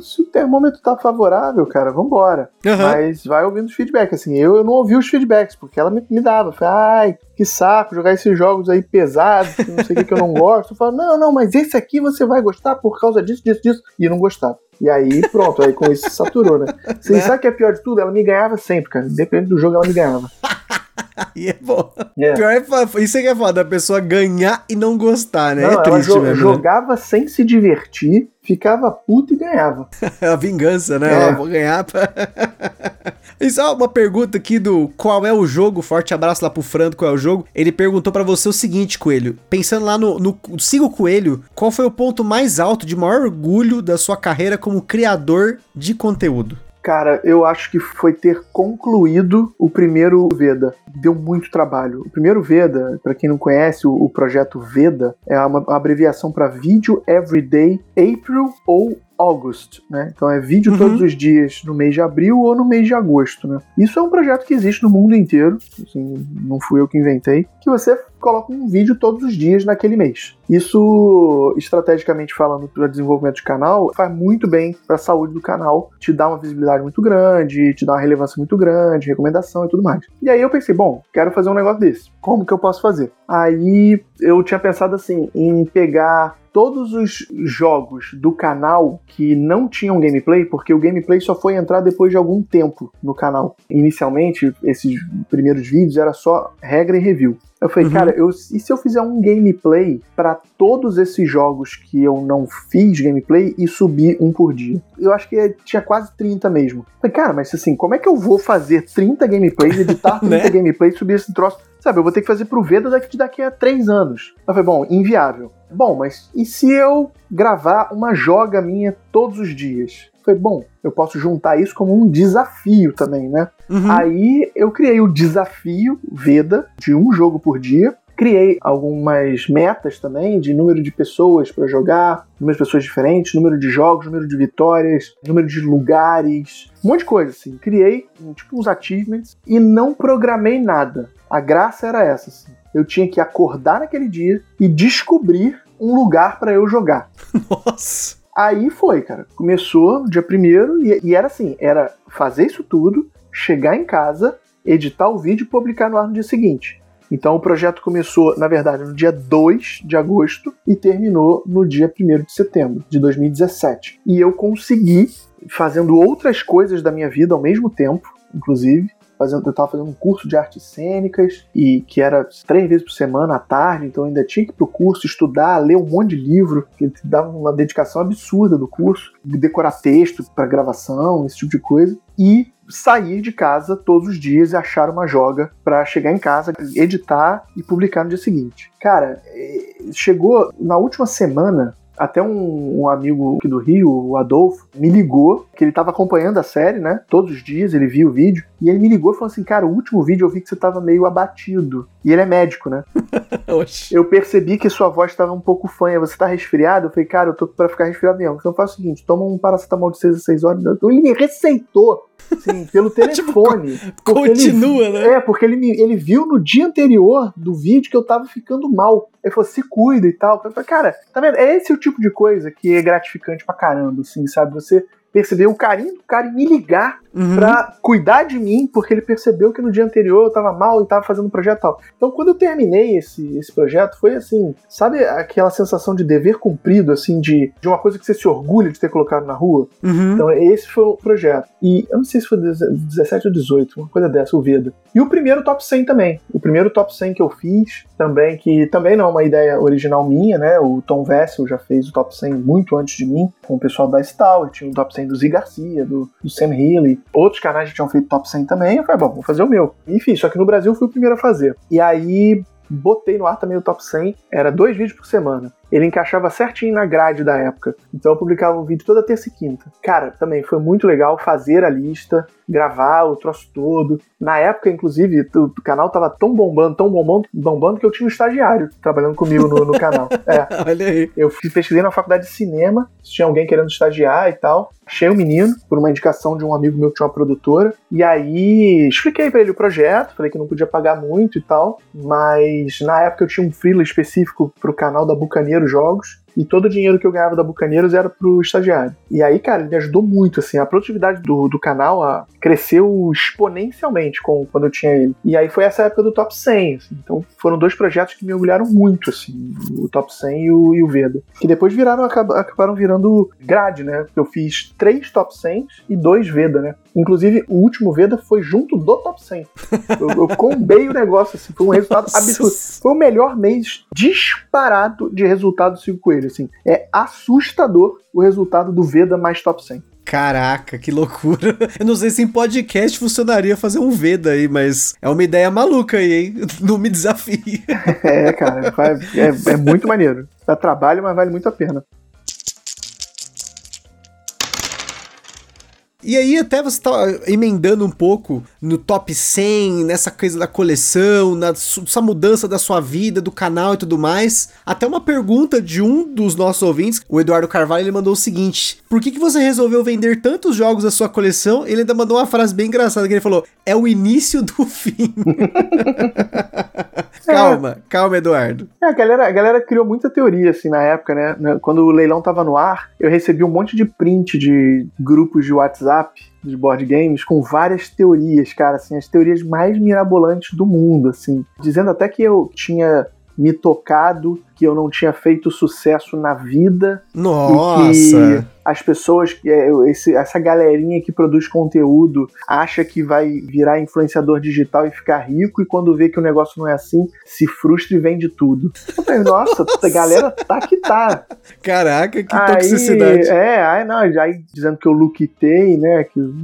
se o termômetro tá favorável, cara, vambora. Aham. Mas vai ouvindo os feedbacks. Assim, eu, eu não ouvi os feedbacks, porque ela me, me dava. Falei, ai, que saco, jogar esses jogos aí pesados, que não sei o que, que eu não gosto. Eu falo, não, não, mas esse aqui você vai gostar por causa disso, disso, disso. E eu não gostava. E aí, pronto, aí com isso saturou, né? Você Né? sabe que é pior de tudo? Ela me ganhava sempre, cara. Independente do jogo, ela me ganhava. E é bom. É. Pior é isso é que é foda, a pessoa ganhar e não gostar, né? Não, é ela triste jo- mesmo. né? jogava sem se divertir, ficava puto e ganhava. É a vingança, né? É. Ó, vou ganhar pra... E só uma pergunta aqui do qual é o jogo, forte abraço lá pro Franco, qual é o jogo. Ele perguntou para você o seguinte, Coelho, pensando lá no, no Siga o Coelho, qual foi o ponto mais alto de maior orgulho da sua carreira como criador de conteúdo? Cara, eu acho que foi ter concluído o primeiro Veda. Deu muito trabalho. O primeiro Veda, para quem não conhece, o, o, projeto Veda é uma, uma abreviação para Video Everyday April ou August, né? Então é vídeo uhum. todos os dias no mês de abril ou no mês de agosto, né? Isso é um projeto que existe no mundo inteiro, assim, não fui eu que inventei, que você coloca um vídeo todos os dias naquele mês. Isso, estrategicamente falando, para desenvolvimento de canal, faz muito bem para a saúde do canal, te dá uma visibilidade muito grande, te dá uma relevância muito grande, recomendação e tudo mais. E aí eu pensei, bom, quero fazer um negócio desse. Como que eu posso fazer? Aí eu tinha pensado assim em pegar todos os jogos do canal que não tinham gameplay, porque o gameplay só foi entrar depois de algum tempo no canal. Inicialmente, esses primeiros vídeos era só regra e review. Eu falei, uhum. cara, eu, e se eu fizer um gameplay para todos esses jogos que eu não fiz gameplay e subir um por dia? Eu acho que tinha quase 30 mesmo. Falei, cara, mas assim, como é que eu vou fazer 30 gameplays, editar 30 né? gameplays e subir esse troço? Sabe, eu vou ter que fazer pro Veda daqui, daqui a 3 anos. Eu falei, bom, inviável. Bom, mas e se eu gravar uma joga minha todos os dias? Foi bom, eu posso juntar isso como um desafio também, né? Uhum. Aí eu criei o desafio Veda de um jogo por dia. Criei algumas metas também de número de pessoas para jogar, número de pessoas diferentes, número de jogos, número de vitórias, número de lugares, um monte de coisa assim. Criei tipo uns achievements e não programei nada. A graça era essa, assim. Eu tinha que acordar naquele dia e descobrir um lugar para eu jogar. Nossa! Aí foi, cara. Começou no dia primeiro e, e, era assim: era fazer isso tudo, chegar em casa, editar o vídeo e publicar no ar no dia seguinte. Então o projeto começou, na verdade, no dia 2 de agosto e terminou no dia 1 de setembro de 2017. E eu consegui, fazendo outras coisas da minha vida ao mesmo tempo, inclusive, fazendo, eu estava fazendo um curso de artes cênicas e que era três vezes por semana à tarde, então eu ainda tinha que ir pro curso estudar, ler um monte de livro, que dava uma dedicação absurda do curso, decorar texto para gravação, esse tipo de coisa. E sair de casa todos os dias e achar uma joga para chegar em casa, editar e publicar no dia seguinte. Cara, eh, chegou na última semana até um, um, amigo aqui do Rio, o Adolfo, me ligou, que ele estava acompanhando a série, né? Todos os dias, ele via o vídeo. E ele me ligou e falou assim: Cara, o último vídeo eu vi que você estava meio abatido. E ele é médico, né? eu percebi que sua voz estava um pouco fanha. Você tá resfriado? Eu falei, cara, eu tô pra ficar resfriado mesmo. Então faz o seguinte: toma um paracetamol de 6 a 6 horas. Então ele me receitou. Sim, pelo tipo, telefone. tipo, continua, ele, né? É, porque ele, me, ele viu no dia anterior do vídeo que eu tava ficando mal. Ele falou, se cuida e tal. Eu falei, cara, tá vendo? É esse o tipo de coisa que é gratificante pra caramba, assim, sabe? Você perceber o carinho do cara em me ligar uhum. pra cuidar de mim, porque ele percebeu que no dia anterior eu tava mal e tava fazendo um projeto tal. Então, quando eu terminei esse, esse projeto, foi assim, sabe aquela sensação de dever cumprido, assim, de, de uma coisa que você se orgulha de ter colocado na rua? Uhum. Então, esse foi o projeto. E eu não sei se foi 17 ou 18, uma coisa dessa, o Veda. E o primeiro top 100 também. O primeiro top 100 que eu fiz também, que também não é uma ideia original minha, né? O Tom Vessel já fez o top 100 muito antes de mim, com o pessoal da Star, tinha o top 100 do Z Garcia, do, do Sam Healy. Outros canais já tinham feito top 100 também. Eu falei, bom, vou fazer o meu. Enfim, só que no Brasil eu fui o primeiro a fazer. E aí botei no ar também o top 100. Era dois vídeos por semana ele encaixava certinho na grade da época. Então eu publicava um vídeo toda terça e quinta. Cara, também foi muito legal fazer a lista, gravar o troço todo. Na época, inclusive, o, o canal tava tão bombando, tão bombando, bombando que eu tinha um estagiário trabalhando comigo no, no canal. É. Olha aí. Eu pesquisei na faculdade de cinema, se tinha alguém querendo estagiar e tal. Achei o menino, por uma indicação de um amigo meu que tinha uma produtora. E aí expliquei para ele o projeto, falei que não podia pagar muito e tal. Mas na época eu tinha um freela específico pro canal da Bucaneiro jogos e todo o dinheiro que eu ganhava da Bucaneiros era pro estagiário. E aí, cara, ele me ajudou muito, assim, a produtividade do, do canal a, cresceu exponencialmente com, quando eu tinha ele. E aí foi essa época do Top 100, assim. então foram dois projetos que me orgulharam muito, assim, o Top 100 e o, e o Veda. Que depois viraram, acabaram virando grade, né, eu fiz três Top 100 e dois Veda, né. Inclusive, o último Veda foi junto do Top 100. Eu, eu combei o negócio, assim, foi um resultado absurdo. Foi o melhor mês disparado de resultado do Cinco Coelho, assim. É assustador o resultado do Veda mais Top 100. Caraca, que loucura. Eu não sei se em podcast funcionaria fazer um Veda aí, mas é uma ideia maluca aí, hein? Não me desafie. É, cara, é, é muito maneiro. Dá trabalho, mas vale muito a pena. E aí até você tá emendando um pouco no top 100, nessa coisa da coleção, nessa mudança da sua vida, do canal e tudo mais. Até uma pergunta de um dos nossos ouvintes, o Eduardo Carvalho, ele mandou o seguinte: Por que, que você resolveu vender tantos jogos da sua coleção? Ele ainda mandou uma frase bem engraçada que ele falou: É o início do fim. calma, é. calma, Eduardo. É, a galera, a galera criou muita teoria assim na época, né? Quando o leilão tava no ar, eu recebi um monte de print de grupos de WhatsApp WhatsApp de board games com várias teorias, cara, assim, as teorias mais mirabolantes do mundo, assim, dizendo até que eu tinha me tocado que eu não tinha feito sucesso na vida. Nossa! as pessoas, é, esse, essa galerinha que produz conteúdo acha que vai virar influenciador digital e ficar rico e quando vê que o negócio não é assim, se frustra e vende tudo. Eu falei, nossa, a galera tá que tá. Caraca, que aí, toxicidade. É, aí não, aí dizendo que eu luquitei, né, que eu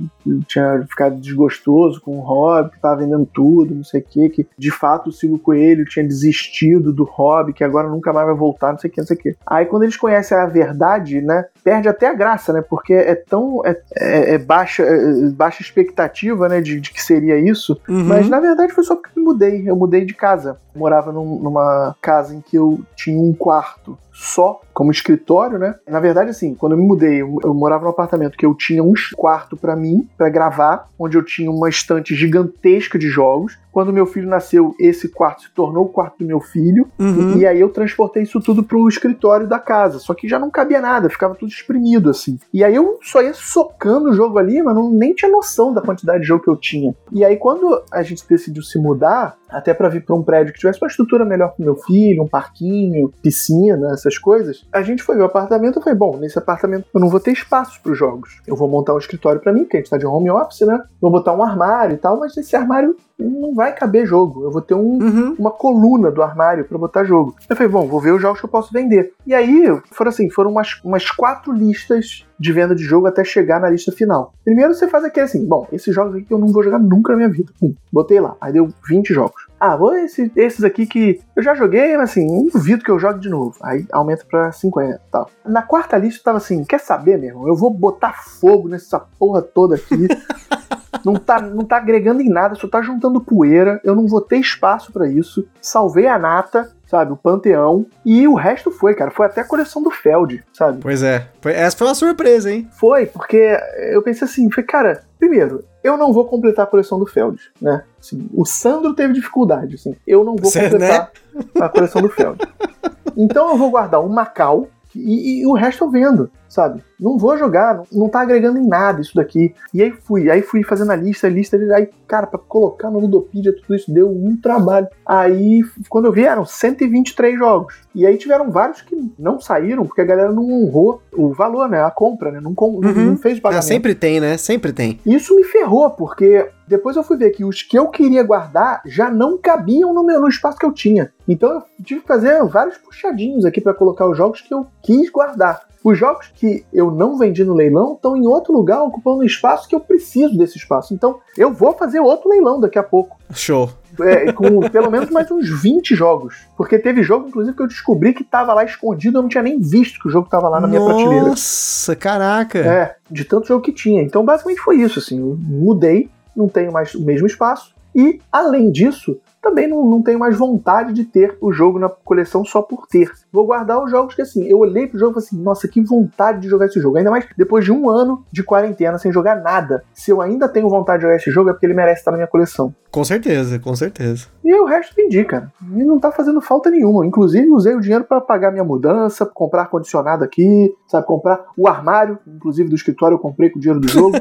tinha ficado desgostoso com o hobby, que tava vendendo tudo, não sei o que, que de fato o Silvio Coelho tinha desistido do hobby, que agora nunca mais vai voltar, não sei o que, não sei o que. Aí quando eles conhecem a verdade, né, perde até a graça, né? Porque é tão. É, é, é baixa, é, baixa expectativa, né? De, de, que seria isso. Uhum. Mas na verdade foi só porque eu mudei. Eu mudei de casa. Eu morava num, numa casa em que eu tinha um quarto só como escritório, né? Na verdade, assim, quando eu me mudei, eu, eu morava num apartamento que eu tinha um quarto para mim, para gravar, onde eu tinha uma estante gigantesca de jogos. Quando meu filho nasceu, esse quarto se tornou o quarto do meu filho. Uhum. E, e, aí eu transportei isso tudo pro escritório da casa. Só que já não cabia nada, ficava tudo espremido, assim. E aí eu só ia socando o jogo ali, mas não, nem tinha noção da quantidade de jogo que eu tinha. E aí quando a gente decidiu se mudar, até para vir para um prédio que tivesse uma estrutura melhor pro meu filho, um parquinho, piscina, essas coisas, a gente foi ver o apartamento e falei, bom, nesse apartamento eu não vou ter espaço para os jogos. Eu vou montar um escritório para mim, porque a gente tá de home office, né? Vou botar um armário e tal, mas esse armário não vai caber jogo. Eu vou ter um, uhum. uma coluna do armário para botar jogo. Eu falei, bom, vou ver os jogos que eu posso vender. E aí, foram assim, foram umas, umas quatro listas de venda de jogo até chegar na lista final. Primeiro você faz aquele assim, bom, esses jogos aqui eu não vou jogar nunca na minha vida. Pum, botei lá. Aí deu 20 jogos. Ah, vou esse, esses aqui que eu já joguei, mas assim, não duvido que eu jogue de novo. Aí aumenta pra 50 e tal. Na quarta lista tava assim, quer saber, meu irmão? Eu vou botar fogo nessa porra toda aqui. não tá, não tá agregando em nada, só tá juntando poeira. Eu não vou ter espaço para isso. Salvei a nata, sabe? O Panteão. E o resto foi, cara. Foi até a coleção do Feld, sabe? Pois é. Essa foi uma surpresa, hein? Foi, porque eu pensei assim, foi, cara, primeiro, eu não vou completar a coleção do Feld, né? Assim, o Sandro teve dificuldade, assim. Eu não vou Cê, completar né? a coleção do Feld. Então eu vou guardar o Macau e, e, o resto eu vendo sabe? Não vou jogar, não, não tá agregando em nada isso daqui. E aí fui, aí fui fazendo a lista, a lista, aí, cara, pra colocar no Ludopedia tudo isso deu um trabalho. Aí, quando eu vi, eram 123 jogos. E aí tiveram vários que não saíram, porque a galera não honrou o valor, né? A compra, né? Não, uhum. não fez pagamento. Ah, sempre tem, né? Sempre tem. Isso me ferrou, porque depois eu fui ver que os que eu queria guardar já não cabiam no meu no espaço que eu tinha. Então eu tive que fazer vários puxadinhos aqui para colocar os jogos que eu quis guardar. Os jogos que eu não vendi no leilão estão em outro lugar, ocupando um espaço que eu preciso desse espaço. Então, eu vou fazer outro leilão daqui a pouco. Show. É, com pelo menos mais uns 20 jogos. Porque teve jogo, inclusive, que eu descobri que estava lá escondido, eu não tinha nem visto que o jogo estava lá na minha Nossa, prateleira. Nossa, caraca! É, de tanto jogo que tinha. Então, basicamente foi isso, assim, eu mudei, não tenho mais o mesmo espaço. E, além disso, também não, não tenho mais vontade de ter o jogo na coleção só por ter. Vou guardar os jogos que assim, eu olhei pro jogo e falei assim, nossa, que vontade de jogar esse jogo. Ainda mais depois de um ano de quarentena sem jogar nada. Se eu ainda tenho vontade de jogar esse jogo é porque ele merece estar na minha coleção. Com certeza, com certeza. E o resto vendi, cara. E não tá fazendo falta nenhuma. Inclusive, usei o dinheiro para pagar minha mudança, comprar ar-condicionado aqui, sabe? Comprar o armário, inclusive do escritório, eu comprei com o dinheiro do jogo.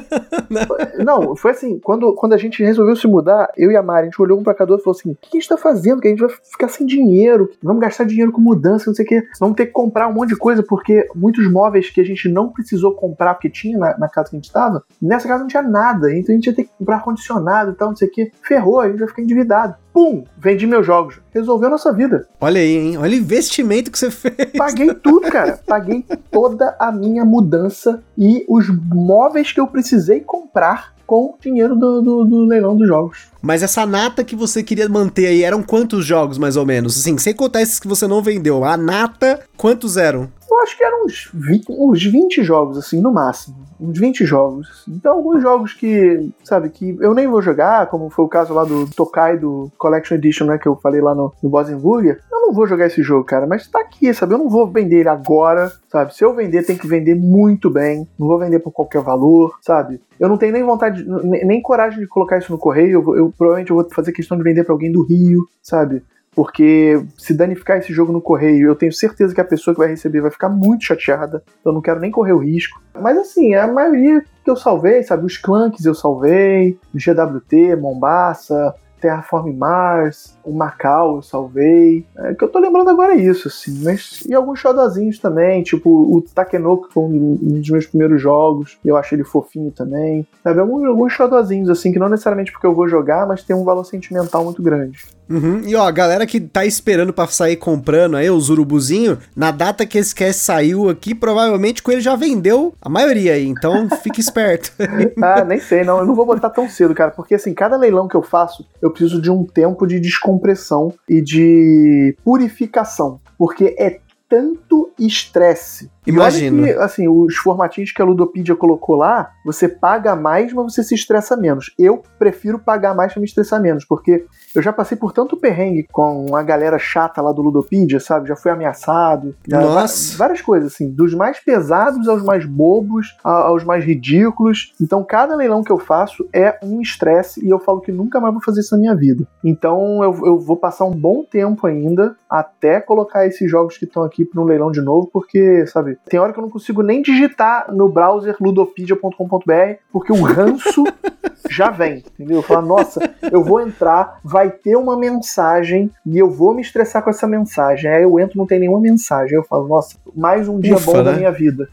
não, foi assim, quando, quando a gente resolveu se mudar, eu e a Mari, a gente olhou um pra cada outro e falou assim: o que a gente tá fazendo? Que a gente vai ficar sem dinheiro, vamos gastar dinheiro com mudança, não sei o quê. Vamos ter que comprar um monte de coisa, porque muitos móveis que a gente não precisou comprar, porque tinha na, na casa que a gente tava, nessa casa não tinha nada. Então a gente ia ter que comprar ar-condicionado e tal, não sei o quê ferrou, a gente vai ficar endividado. Pum, vendi meus jogos. Resolveu a nossa vida. Olha aí, hein? Olha o investimento que você fez. Paguei tudo, cara. Paguei toda a minha mudança e os móveis que eu precisei comprar com o dinheiro do, do, do, leilão dos jogos. Mas essa nata que você queria manter aí, eram quantos jogos mais ou menos? Assim, sem contar esses que você não vendeu. A nata, quantos eram? Eu acho que eram uns 20, uns 20 jogos, assim, no máximo. Uns 20 jogos. Então, alguns jogos que, sabe, que eu nem vou jogar, como foi o caso lá do Tokai do Collection Edition, né, que eu falei lá no, no Bosenburger. Eu não vou jogar esse jogo, cara, mas tá aqui, sabe? Eu não vou vender ele agora, sabe? Se eu vender, tem que vender muito bem. Não vou vender por qualquer valor, sabe? Eu não tenho nem vontade, nem, nem coragem de colocar isso no correio. Eu, eu provavelmente eu vou fazer questão de vender para alguém do Rio, sabe? Porque se danificar esse jogo no correio, eu tenho certeza que a pessoa que vai receber vai ficar muito chateada. Eu não quero nem correr o risco. Mas assim, a maioria que eu salvei, sabe? Os Clanks eu salvei, GWT, Mombasa, Terraform Mars, o Macau eu salvei. É, que eu tô lembrando agora é isso, assim. Mas, e alguns xodozinhos também, tipo o Takenoko, que foi um, dos meus primeiros jogos. Eu achei ele fofinho também. Sabe, alguns, alguns xodozinhos, assim, que não necessariamente porque eu vou jogar, mas tem um valor sentimental muito grande. Uhum. E ó, a galera que tá esperando para sair comprando aí os urubuzinho, na data que esse cast saiu aqui, provavelmente com ele já vendeu a maioria aí, então fique esperto. ah, nem sei, não, eu não vou botar tão cedo, cara, porque assim, cada leilão que eu faço, eu preciso de um tempo de descompressão e de purificação, porque é tanto estresse Imagina. Que, assim, os formatinhos que a Ludopedia colocou lá, você paga mais, mas você se estressa menos. Eu prefiro pagar mais pra me estressar menos, porque eu já passei por tanto perrengue com a galera chata lá do Ludopedia, sabe? Já fui ameaçado. Já, Nossa. Várias coisas, assim. Dos mais pesados aos mais bobos, aos mais ridículos. Então, cada leilão que eu faço é um estresse e eu falo que nunca mais vou fazer isso na minha vida. Então, eu, eu vou passar um bom tempo ainda até colocar esses jogos que estão aqui um leilão de novo, porque, sabe, tem hora que eu não consigo nem digitar no browser ludopedia.com.br, porque o ranço já vem, entendeu? Eu falo, nossa, eu vou entrar, vai ter uma mensagem e eu vou me estressar com essa mensagem. Aí eu entro, não tem nenhuma mensagem. Aí eu falo, nossa, mais um dia Ufa, bom né? da minha vida.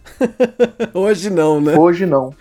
Hoje não, né? Hoje não.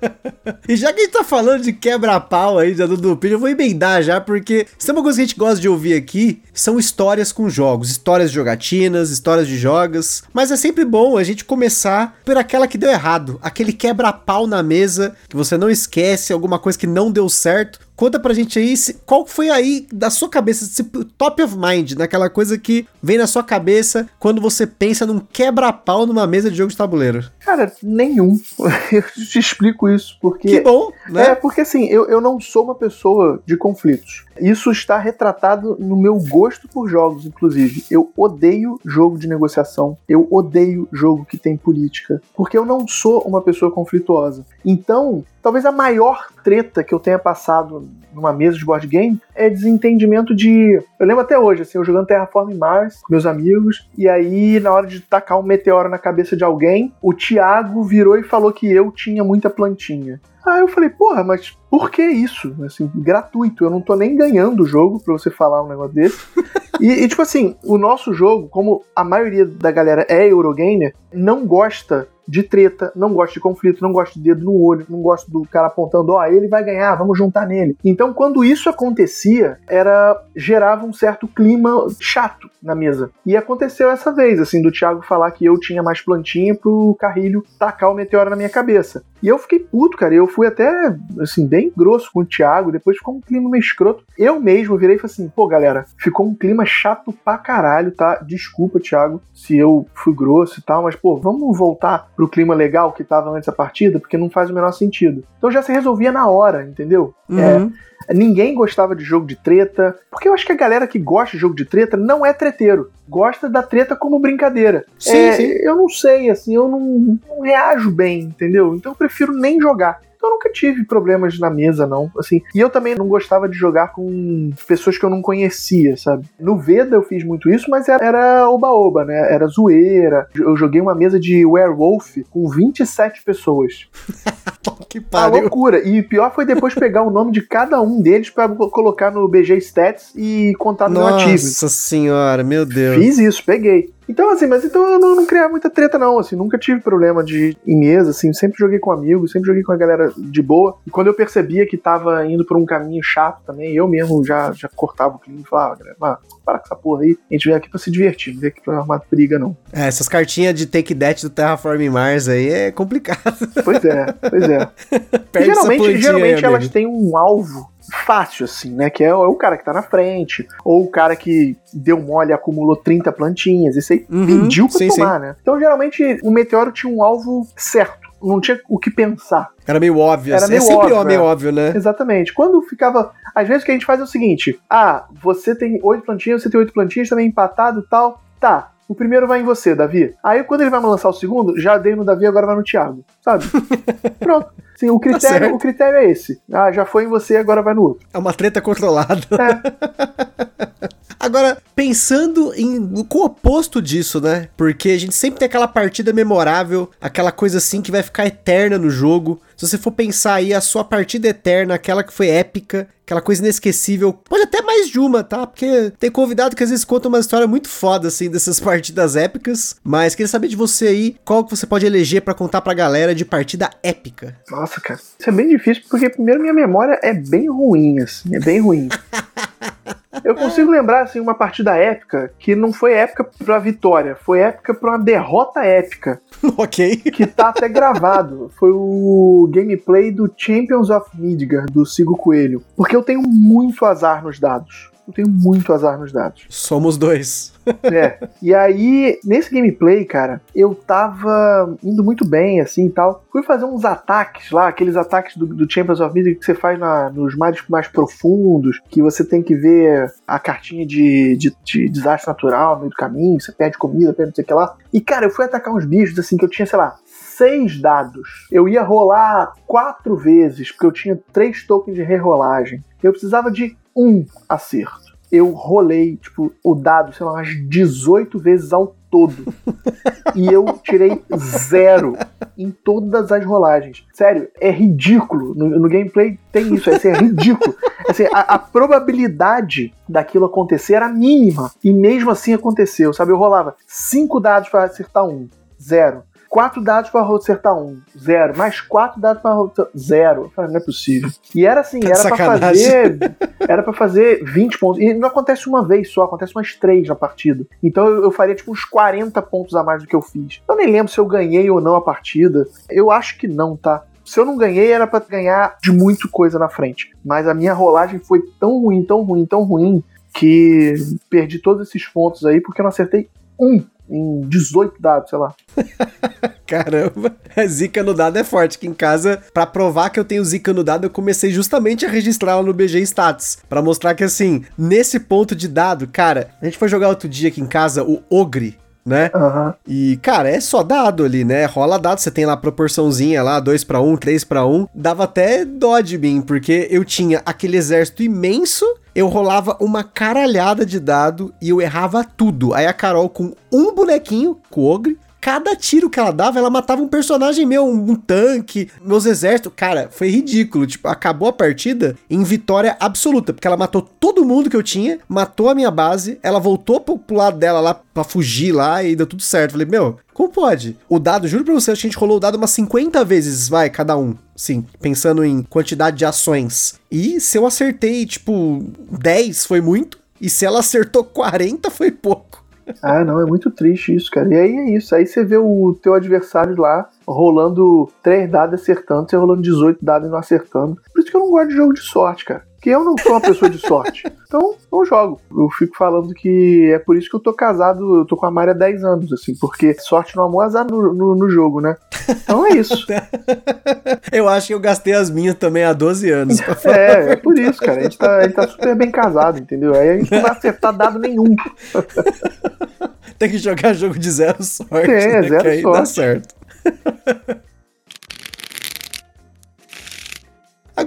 e já que a gente tá falando de quebra-pau aí da Ludopedia, eu vou emendar já, porque se é uma coisa que a gente gosta de ouvir aqui, são histórias com jogos, histórias de jogatinas, histórias de jogos, mas é sempre bom a gente começar por aquela que deu errado, aquele quebra-pau na mesa, que você não esquece, alguma coisa que não deu certo, Conta pra gente aí se, qual foi aí da sua cabeça, esse top of mind, naquela coisa que vem na sua cabeça quando você pensa num quebra-pau numa mesa de jogo de tabuleiro. Cara, nenhum. Eu te explico isso, porque. Que bom, né? É, porque assim, eu, eu não sou uma pessoa de conflitos. Isso está retratado no meu gosto por jogos, inclusive. Eu odeio jogo de negociação. Eu odeio jogo que tem política. Porque eu não sou uma pessoa conflituosa. Então, talvez a maior treta que eu tenha passado numa mesa de board game é desentendimento de. Eu lembro até hoje, assim, eu jogando Terraform Mars com meus amigos, e aí, na hora de tacar um meteoro na cabeça de alguém, o Thiago virou e falou que eu tinha muita plantinha. Aí eu falei, porra, mas por que isso? Assim, gratuito, eu não tô nem ganhando o jogo pra você falar um negócio desse. e, e, tipo assim, o nosso jogo, como a maioria da galera é Eurogamer, não gosta de treta, não gosto de conflito, não gosto de dedo no olho, não gosto do cara apontando, ó, oh, ele vai ganhar, vamos juntar nele. Então, quando isso acontecia, era gerava um certo clima chato na mesa. E aconteceu essa vez, assim, do Thiago falar que eu tinha mais plantinha pro Carrilho tacar o meteoro na minha cabeça. E eu fiquei puto, cara. Eu fui até, assim, bem grosso com o Thiago. Depois ficou um clima meio escroto. Eu mesmo virei e falei assim: pô, galera, ficou um clima chato pra caralho, tá? Desculpa, Thiago, se eu fui grosso e tal, mas, pô, vamos voltar pro clima legal que tava antes da partida, porque não faz o menor sentido. Então já se resolvia na hora, entendeu? Uhum. É, ninguém gostava de jogo de treta, porque eu acho que a galera que gosta de jogo de treta não é treteiro, gosta da treta como brincadeira. Sim, é, sim. Eu não sei, assim, eu não, não reajo bem, entendeu? Então eu prefiro nem jogar. Então eu nunca tive problemas na mesa, não. Assim, e eu também não gostava de jogar com pessoas que eu não conhecia, sabe? No Veda eu fiz muito isso, mas era oba-oba, né? Era zoeira. Eu joguei uma mesa de Werewolf com 27 pessoas. que pariu. A loucura. E pior foi depois pegar o nome de cada um deles para colocar no BG Stats e contar no Nossa meu. Nossa senhora, meu Deus. Fiz isso, peguei. Então, assim, mas então eu não, não criava muita treta, não. Assim, nunca tive problema de em mesa, assim, sempre joguei com amigos, sempre joguei com a galera de boa. E quando eu percebia que tava indo por um caminho chato também, eu mesmo já, já cortava o clima e falava, galera, ah, para com essa porra aí, a gente veio aqui pra se divertir, não veio aqui pra arrumar briga, não. É, essas cartinhas de Take That do Terraform Mars aí é complicado. Pois é, pois é. Geralmente geralmente aí, elas têm um alvo fácil, assim, né? Que é, o- é o cara que tá na frente, ou o cara que deu mole e acumulou 30 plantinhas. Esse aí Uhum, pediu pra sim, tomar, né? Então, geralmente, o meteoro tinha um alvo certo. Não tinha o que pensar. Era meio óbvio. Era assim. meio é sempre óbvio, meio é. óbvio, né? Exatamente. Quando ficava. Às vezes o que a gente faz é o seguinte: ah, você tem oito plantinhas, você tem oito plantinhas, também empatado e tal. Tá. O primeiro vai em você, Davi. Aí quando ele vai lançar o segundo, já dei no Davi, agora vai no Thiago. Sabe? Pronto. Sim, o critério, Tá o critério é esse. Ah, já foi em você, agora vai no outro. É uma treta controlada. Agora, pensando em com o oposto disso, né? Porque a gente sempre tem aquela partida memorável, aquela coisa assim que vai ficar eterna no jogo. Se você for pensar aí a sua partida eterna, aquela que foi épica, aquela coisa inesquecível, pode até mais de uma, tá? Porque tem convidado que às vezes conta uma história muito foda assim dessas partidas épicas, mas queria saber de você aí, qual que você pode eleger pra contar pra galera de partida épica. Nossa, cara. Isso é bem difícil, porque primeiro minha memória é bem ruim, assim. É bem ruim. Eu consigo lembrar, assim, uma partida épica que não foi épica pra vitória, foi épica pra uma derrota épica. OK? que tá até gravado. Foi o gameplay do Champions of Midgard, do Sigo Coelho. Porque eu tenho muito azar nos dados. Eu tenho muito azar nos dados. Somos dois. É. E aí, nesse gameplay, cara, eu tava indo muito bem, assim e tal. Fui fazer uns ataques lá, aqueles ataques do, do Champions of Midgard que você faz na- nos mares mais profundos, que você tem que ver a cartinha de, de, de desastre natural no meio do caminho, você perde comida, perde não sei o que lá. E, cara, eu fui atacar uns bichos, assim, que eu tinha, sei lá, seis dados. Eu ia rolar quatro vezes, porque eu tinha três tokens de rerolagem. Eu precisava de um acerto. Eu rolei, tipo, o dado, sei lá, umas 18 vezes ao todo. e eu tirei zero em todas as rolagens. Sério, é ridículo. No, no gameplay tem isso, assim, é ridículo. Assim, a, a probabilidade daquilo acontecer era mínima. E mesmo assim aconteceu, sabe? Eu rolava cinco dados para acertar um, zero. Quatro dados para acertar um, zero. Mais quatro dados para acertar zero. Eu falei, não é possível. E era assim, Tá era para fazer, era para fazer 20 pontos. E não acontece uma vez só, acontece umas três na partida. Então eu, eu faria tipo uns 40 pontos a mais do que eu fiz. Eu nem lembro se eu ganhei ou não a partida. Eu acho que não, tá? Se eu não ganhei, era pra ganhar de muito coisa na frente. Mas a minha rolagem foi tão ruim, tão ruim, tão ruim, que perdi todos esses pontos aí porque eu não acertei um em 18 dados, sei lá. Caramba, zica no dado é forte. Aqui em casa, pra provar que eu tenho zica no dado, eu comecei justamente a registrar lá no BG Status. Pra mostrar que, assim, nesse ponto de dado, cara, a gente foi jogar outro dia aqui em casa o Ogre, né? Aham. E, cara, é só dado ali, né? Rola dado, você tem lá a proporçãozinha lá, 2 pra 1, 3 pra 1. Dava até dó de mim, porque eu tinha aquele exército imenso, eu rolava uma caralhada de dado e eu errava tudo. Aí a Carol com um bonequinho, com Ogre, Cada tiro que ela dava, ela matava um personagem meu, um, um tanque, meus exércitos. Cara, foi ridículo. Tipo, acabou a partida em vitória absoluta, porque ela matou todo mundo que eu tinha, matou a minha base, ela voltou pro, pro lado dela lá pra fugir lá e deu tudo certo. Falei, meu, como pode? O dado, juro pra você, acho que a gente rolou o dado umas 50 vezes, vai, cada um. Sim, pensando em quantidade de ações. E se eu acertei, tipo, 10 foi muito, e se ela acertou 40 foi pouco. Ah, não, é muito triste isso, cara. E aí é isso. Aí você vê o teu adversário lá rolando 3 dados acertando, você rolando 18 dados e não acertando. Por isso que eu não gosto de jogo de sorte, cara. Porque eu não sou uma pessoa de sorte. Então, não jogo. Eu fico falando que é por isso que eu tô casado, eu tô com a Mari há 10 anos, assim, porque sorte no amor, azar no, no, no jogo, né? Então é isso. eu acho que eu gastei as minhas também há 12 anos. É, é por isso, cara. A gente, tá, a gente tá super bem casado, entendeu? Aí a gente não vai acertar dado nenhum. Tem que jogar jogo de zero sorte. É, né? zero que aí sorte. dá certo.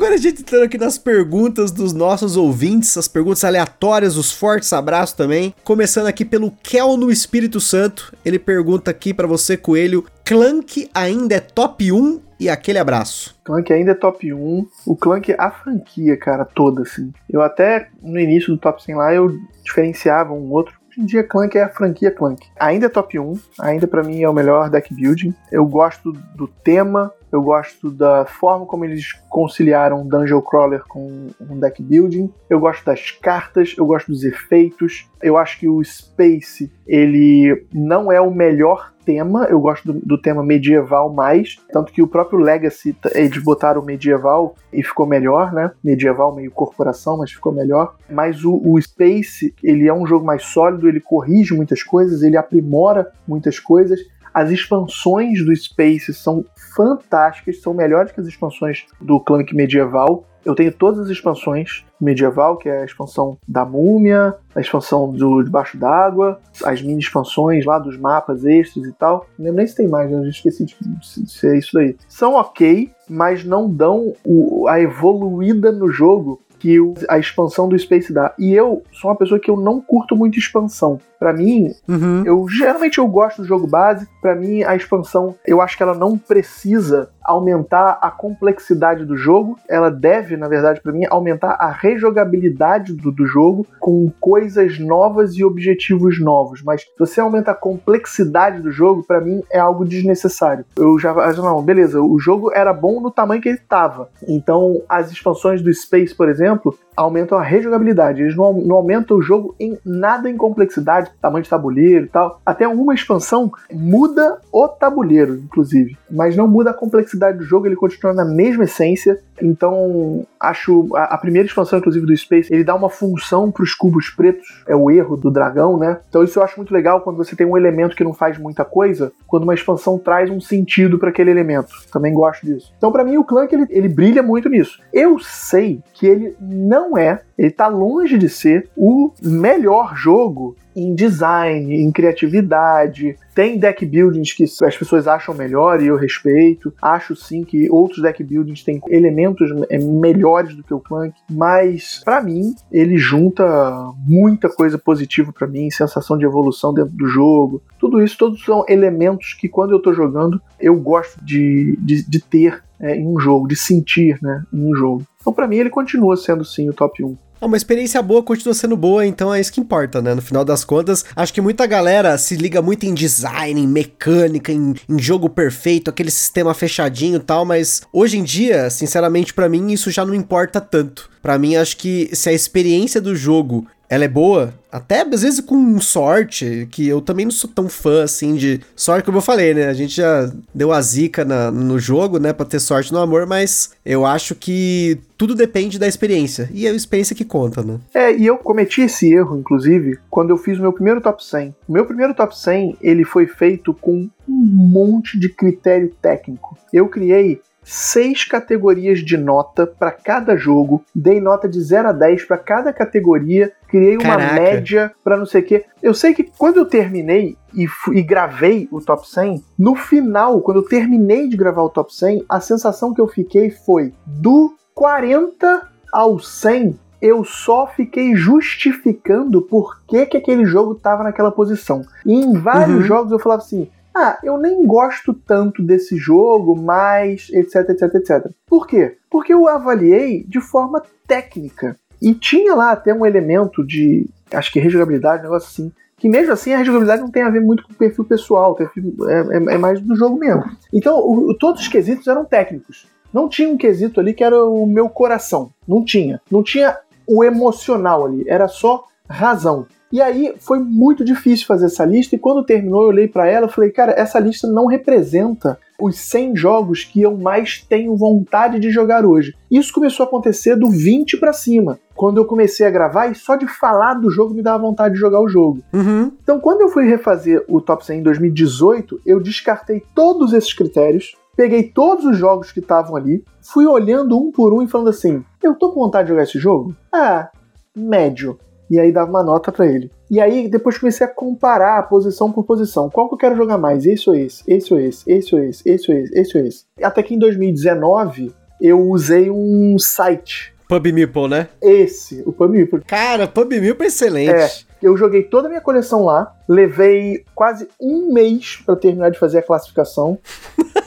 Agora a gente entrando aqui nas perguntas dos nossos ouvintes, as perguntas aleatórias, os fortes abraços também. Começando aqui pelo Kel no Espírito Santo. Ele pergunta aqui pra você, Coelho, Clank ainda é top 1 e aquele abraço. Clank ainda é top 1. O Clank, a franquia, cara, toda, assim. Eu até, no início do top 100 lá, eu diferenciava um outro Hoje em dia, Clank é a franquia Clank. Ainda é top 1, ainda para mim é o melhor deck building. Eu gosto do tema, eu gosto da forma como eles conciliaram Dungeon Crawler com um deck building. Eu gosto das cartas, eu gosto dos efeitos. Eu acho que o Space, ele não é o melhor tema, eu gosto do, do, tema medieval mais, tanto que o próprio Legacy, eles botaram medieval e ficou melhor, né? Medieval meio corporação, mas ficou melhor. Mas o, o Space, ele é um jogo mais sólido, ele corrige muitas coisas, ele aprimora muitas coisas. As expansões do Space são fantásticas, são melhores que as expansões do Clank medieval. Eu tenho todas as expansões medieval, que é a expansão da múmia, a expansão do Debaixo d'Água, as mini expansões lá dos mapas extras e tal. Não lembro nem se tem mais, né? eu esqueci de, de ser isso daí. São ok, mas não dão o, a evoluída no jogo que a expansão do Space dá. E eu sou uma pessoa que eu não curto muito expansão. Para mim, uhum. eu geralmente eu gosto do jogo base. Para mim, a expansão, eu acho que ela não precisa aumentar a complexidade do jogo. Ela deve, na verdade, para mim, aumentar a rejogabilidade do, do jogo com coisas novas e objetivos novos. Mas se você aumenta a complexidade do jogo, para mim é algo desnecessário. Eu já, não, beleza, o jogo era bom no tamanho que ele estava. Então, as expansões do Space, por exemplo, aumentam a rejogabilidade. Eles não, não aumentam o jogo em nada em complexidade, tamanho de tabuleiro e tal. Até uma expansão muda o tabuleiro, inclusive, mas não muda a complexidade do jogo, ele continua na mesma essência. Então, acho a, a primeira expansão, inclusive, do Space, ele dá uma função para os cubos pretos, é o erro do dragão, né? Então, isso eu acho muito legal quando você tem um elemento que não faz muita coisa, quando uma expansão traz um sentido para aquele elemento. Também gosto disso. Então, para mim, o Clank ele, ele brilha muito nisso. Eu sei que ele não é ele está longe de ser o melhor jogo em design, em criatividade. Tem deck buildings que as pessoas acham melhor e eu respeito. Acho sim que outros deck buildings têm elementos é, melhores do que o Clank, mas para mim ele junta muita coisa positiva para mim, sensação de evolução dentro do jogo. Tudo isso, todos são elementos que quando eu tô jogando eu gosto de, de, de ter é, em um jogo, de sentir né, em um jogo. Então, para mim, ele continua sendo sim o top 1. É uma experiência boa continua sendo boa, então é isso que importa, né? No final das contas, acho que muita galera se liga muito em design, em mecânica, em, em jogo perfeito, aquele sistema fechadinho e tal, mas hoje em dia, sinceramente, para mim, isso já não importa tanto. Para mim, acho que se a experiência do jogo ela é boa, até às vezes com sorte, que eu também não sou tão fã assim de sorte, como eu falei, né? A gente já deu a zica na, no jogo, né, pra ter sorte no amor, mas eu acho que tudo depende da experiência, e é a experiência que conta, né? É, e eu cometi esse erro, inclusive, quando eu fiz o meu primeiro top 100. O meu primeiro top 100, ele foi feito com um monte de critério técnico. Eu criei seis categorias de nota para cada jogo, dei nota de 0 a 10 para cada categoria, criei uma Caraca. média para não sei o quê. Eu sei que quando eu terminei e, e, gravei o top 100, no final, quando eu terminei de gravar o top 100, a sensação que eu fiquei foi do 40 ao 100 eu só fiquei justificando por que, que aquele jogo estava naquela posição. E em vários uhum. jogos eu falava assim: ah, eu nem gosto tanto desse jogo, mas etc, etc, etc. Por quê? Porque eu avaliei de forma técnica. E tinha lá até um elemento de, acho que rejogabilidade, um negócio assim, que mesmo assim a rejogabilidade não tem a ver muito com o perfil pessoal, é, é, é mais do jogo mesmo. Então, o, todos os quesitos eram técnicos. Não tinha um quesito ali que era o meu coração. Não tinha. Não tinha o emocional ali. Era só razão. E aí foi muito difícil fazer essa lista, e quando terminou eu olhei para ela e falei, cara, essa lista não representa os 100 jogos que eu mais tenho vontade de jogar hoje. Isso começou a acontecer do 20 para cima. Quando eu comecei a gravar, e só de falar do jogo me dava vontade de jogar o jogo. Uhum. Então, quando eu fui refazer o Top 100 em 2018, eu descartei todos esses critérios, peguei todos os jogos que estavam ali, fui olhando um por um e falando assim: eu tô com vontade de jogar esse jogo? Ah, médio e aí dava uma nota para ele. E aí depois comecei a comparar posição por posição. Qual que eu quero jogar mais? Esse ou esse? Esse ou esse? Esse ou esse? Esse ou esse? Esse ou esse? Até que em 2019 eu usei um site. Pub Meeple, né? Esse, o Pub Meeple. Cara, Pub Meeple é excelente. É, eu joguei toda a minha coleção lá, levei quase um mês para terminar de fazer a classificação.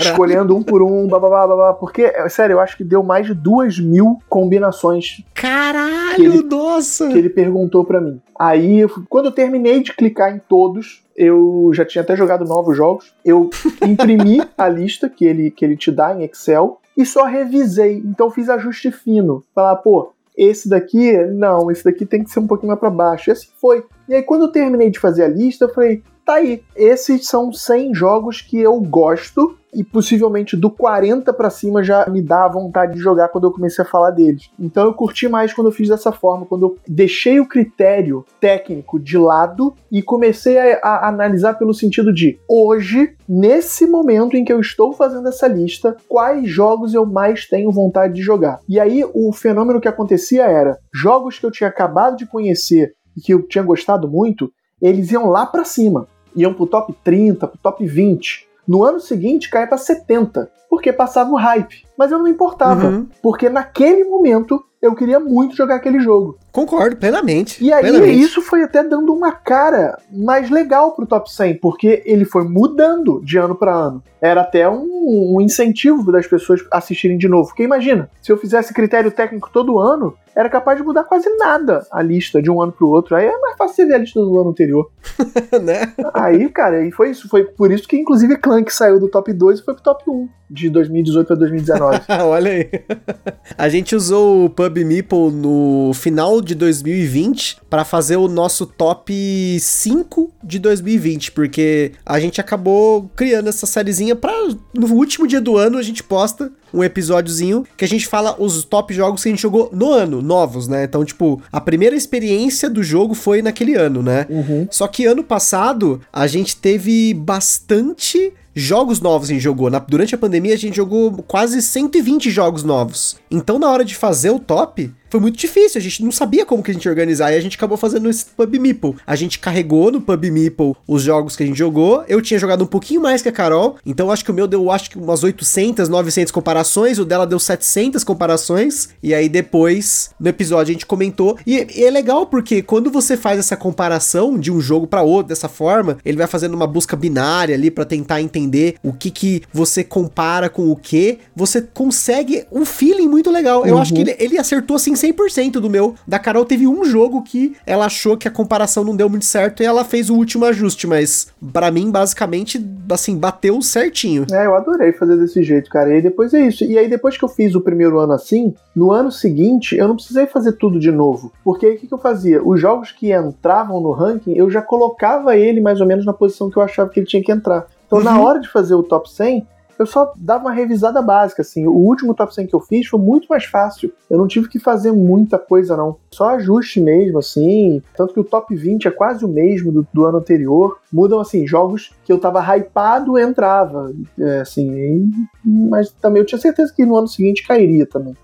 escolhendo um por um, babá, babá, porque, é, sério, eu acho que deu mais de duas mil combinações Caralho, Que ele- nossa! que ele perguntou pra mim. Aí, quando eu terminei de clicar em todos, eu já tinha até jogado novos jogos, eu imprimi a lista que ele, que ele te dá em Excel e só revisei. Então fiz ajuste fino. Falar, pô, esse daqui, não, esse daqui tem que ser um pouquinho mais pra baixo. E assim foi. E aí, quando eu terminei de fazer a lista, eu falei, tá aí, esses são 100 jogos que eu gosto e possivelmente do 40 pra cima já me dá vontade de jogar quando eu comecei a falar deles. Então eu curti mais quando eu fiz dessa forma, quando eu deixei o critério técnico de lado e comecei a, a analisar pelo sentido de hoje, nesse momento em que eu estou fazendo essa lista, quais jogos eu mais tenho vontade de jogar. E aí o fenômeno que acontecia era jogos que eu tinha acabado de conhecer e que eu tinha gostado muito, eles iam lá pra cima, iam pro top 30, pro top 20. No ano seguinte caía pra 70, porque passava o hype. Mas eu não me importava, Uhum. porque naquele momento eu queria muito jogar aquele jogo. Concordo plenamente. E aí plenamente. isso foi até dando uma cara mais legal pro top 100, porque ele foi mudando de ano pra ano. Era até um, um incentivo das pessoas assistirem de novo. Porque imagina, se eu fizesse critério técnico todo ano, era capaz de mudar quase nada a lista de um ano pro outro. Aí é mais fácil você ver a lista do ano anterior. né? Aí, cara, e foi isso. Foi por isso que, inclusive, Clank saiu do top 2 e foi pro top 1 de 2018 pra 2019. Olha aí. A gente usou o Pub Meeple no final de 2020 para fazer o nosso top 5 de 2020, porque a gente acabou criando essa sériezinha para no último dia do ano a gente posta um episódiozinho que a gente fala os top jogos que a gente jogou no ano, novos, né? Então, tipo, a primeira experiência do jogo foi naquele ano, né? Uhum. Só que ano passado a gente teve bastante jogos novos a gente jogou. Na- durante a pandemia a gente jogou quase 120 jogos novos. Então na hora de fazer o top, foi muito difícil, a gente não sabia como que a gente ia organizar e a gente acabou fazendo esse Pub Meeple. A gente carregou no Pub Meeple os jogos que a gente jogou. Eu tinha jogado um pouquinho mais que a Carol, então acho que o meu deu acho que umas 800, 900 comparações, o dela deu 700 comparações. E aí depois no episódio a gente comentou e, e é legal porque quando você faz essa comparação de um jogo pra outro dessa forma, ele vai fazendo uma busca binária ali pra tentar entender o que que você compara com o que, você consegue um feeling muito legal. Eu Uhum. acho que ele, ele acertou assim 100% do meu. Da Carol teve um jogo que ela achou que a comparação não deu muito certo e ela fez o último ajuste, mas pra mim basicamente assim bateu certinho. É, eu adorei fazer desse jeito, cara. E aí depois é isso. E aí depois que eu fiz o primeiro ano assim, no ano seguinte eu não precisei fazer tudo de novo. Porque aí o que, que eu fazia? Os jogos que entravam no ranking, eu já colocava ele mais ou menos na posição que eu achava que ele tinha que entrar. Então na Uhum. hora de fazer o top 100, eu só dava uma revisada básica, assim. O último top 100 que eu fiz foi muito mais fácil. Eu não tive que fazer muita coisa, não. Só ajuste mesmo, assim. Tanto que o top 20 é quase o mesmo do, do ano anterior. Mudam, assim, jogos que eu tava hypado entrava. É, assim, e- mas também eu tinha certeza que no ano seguinte cairia também.